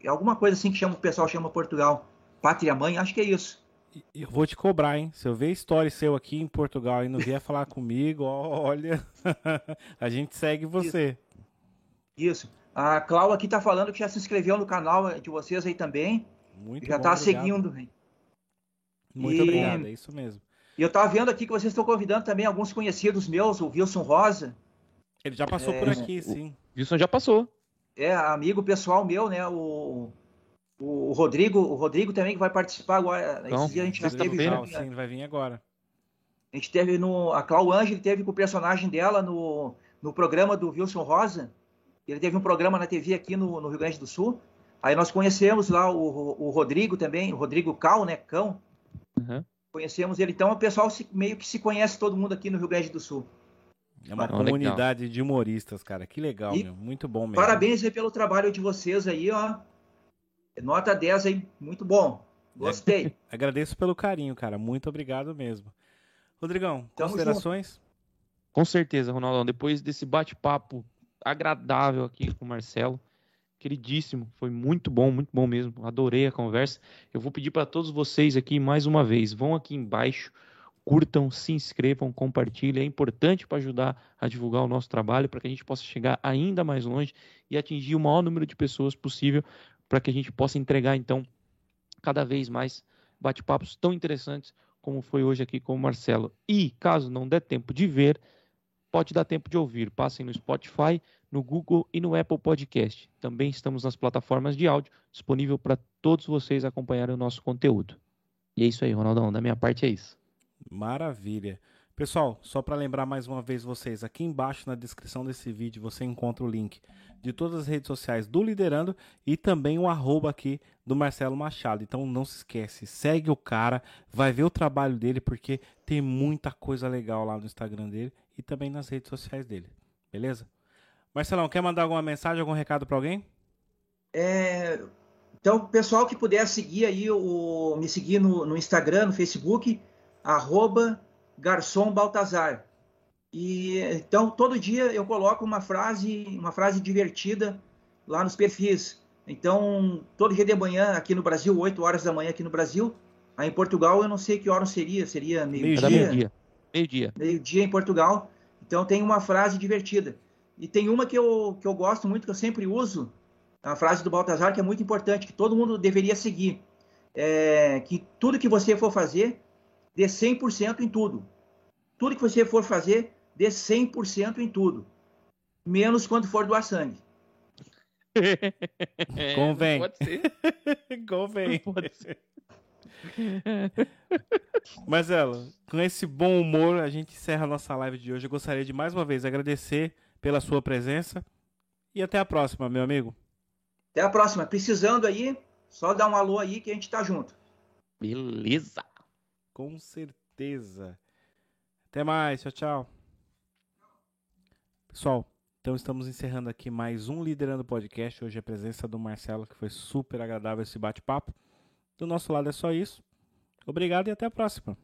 É alguma coisa assim que chama, o pessoal chama Portugal. Pátria Mãe, acho que é isso. Eu vou te cobrar, hein? Se eu ver história seu aqui em Portugal e não vier falar comigo, olha, a gente segue você. Isso. isso. A Cláudia aqui tá falando que já se inscreveu no canal de vocês aí também. Muito já bom, tá obrigado. seguindo. Muito e... obrigado, é isso mesmo. E eu tava vendo aqui que vocês estão convidando também alguns conhecidos meus, o Wilson Rosa. Ele já passou é... por aqui, sim. O Wilson já passou. É, amigo pessoal meu, né? O, o Rodrigo, o Rodrigo também que vai participar agora. Então, Esse dia a gente já teve. Já, sim, vai vir agora. A gente teve no. A Clau Angel teve com o personagem dela no, no programa do Wilson Rosa. Ele teve um programa na TV aqui no, no Rio Grande do Sul. Aí nós conhecemos lá o, o Rodrigo também, o Rodrigo Cal, né? Cão. Uhum. Conhecemos ele. Então o pessoal se, meio que se conhece todo mundo aqui no Rio Grande do Sul. É uma comunidade legal. de humoristas, cara. Que legal, e meu. Muito bom mesmo. Parabéns aí pelo trabalho de vocês aí, ó. Nota 10 aí, muito bom. Gostei. Agradeço pelo carinho, cara. Muito obrigado mesmo. Rodrigão, Tamo considerações? Junto. Com certeza, Ronaldão. Depois desse bate-papo agradável aqui com o Marcelo. Queridíssimo, foi muito bom, muito bom mesmo. Adorei a conversa. Eu vou pedir para todos vocês aqui mais uma vez, vão aqui embaixo, curtam, se inscrevam, compartilhem. É importante para ajudar a divulgar o nosso trabalho, para que a gente possa chegar ainda mais longe e atingir o maior número de pessoas possível, para que a gente possa entregar então cada vez mais bate-papos tão interessantes como foi hoje aqui com o Marcelo. E caso não der tempo de ver, pode dar tempo de ouvir. Passem no Spotify, no Google e no Apple Podcast. Também estamos nas plataformas de áudio, disponível para todos vocês acompanharem o nosso conteúdo. E é isso aí, Ronaldão. Da minha parte é isso. Maravilha. Pessoal, só para lembrar mais uma vez vocês, aqui embaixo na descrição desse vídeo você encontra o link de todas as redes sociais do Liderando e também o arroba aqui do Marcelo Machado. Então não se esquece, segue o cara, vai ver o trabalho dele porque tem muita coisa legal lá no Instagram dele e também nas redes sociais dele. Beleza? Marcelão, quer mandar alguma mensagem, algum recado para alguém? É, então, pessoal que puder seguir aí, o, me seguir no, no Instagram, no Facebook, arroba Garçom Baltazar. E então todo dia eu coloco uma frase, uma frase divertida lá nos perfis. Então, todo dia de manhã aqui no Brasil, 8 horas da manhã aqui no Brasil, aí em Portugal eu não sei que hora seria, seria meio-dia. Meio-dia. Meio-dia. Meio-dia em Portugal. Então tem uma frase divertida. E tem uma que eu, que eu gosto muito, que eu sempre uso, a frase do Baltazar, que é muito importante, que todo mundo deveria seguir. É, que tudo que você for fazer, dê 100% em tudo. Tudo que você for fazer, dê 100% em tudo. Menos quando for doar sangue. Convém. Pode ser. Convém. Pode ser. Marcelo, com esse bom humor, a gente encerra a nossa live de hoje. Eu gostaria de mais uma vez agradecer pela sua presença e até a próxima, meu amigo. Até a próxima. Precisando aí, só dar um alô aí que a gente tá junto. Beleza. Com certeza. Até mais. Tchau, tchau. Pessoal, então estamos encerrando aqui mais um Liderando Podcast. Hoje a presença do Marcelo, que foi super agradável esse bate-papo. Do nosso lado é só isso. Obrigado e até a próxima.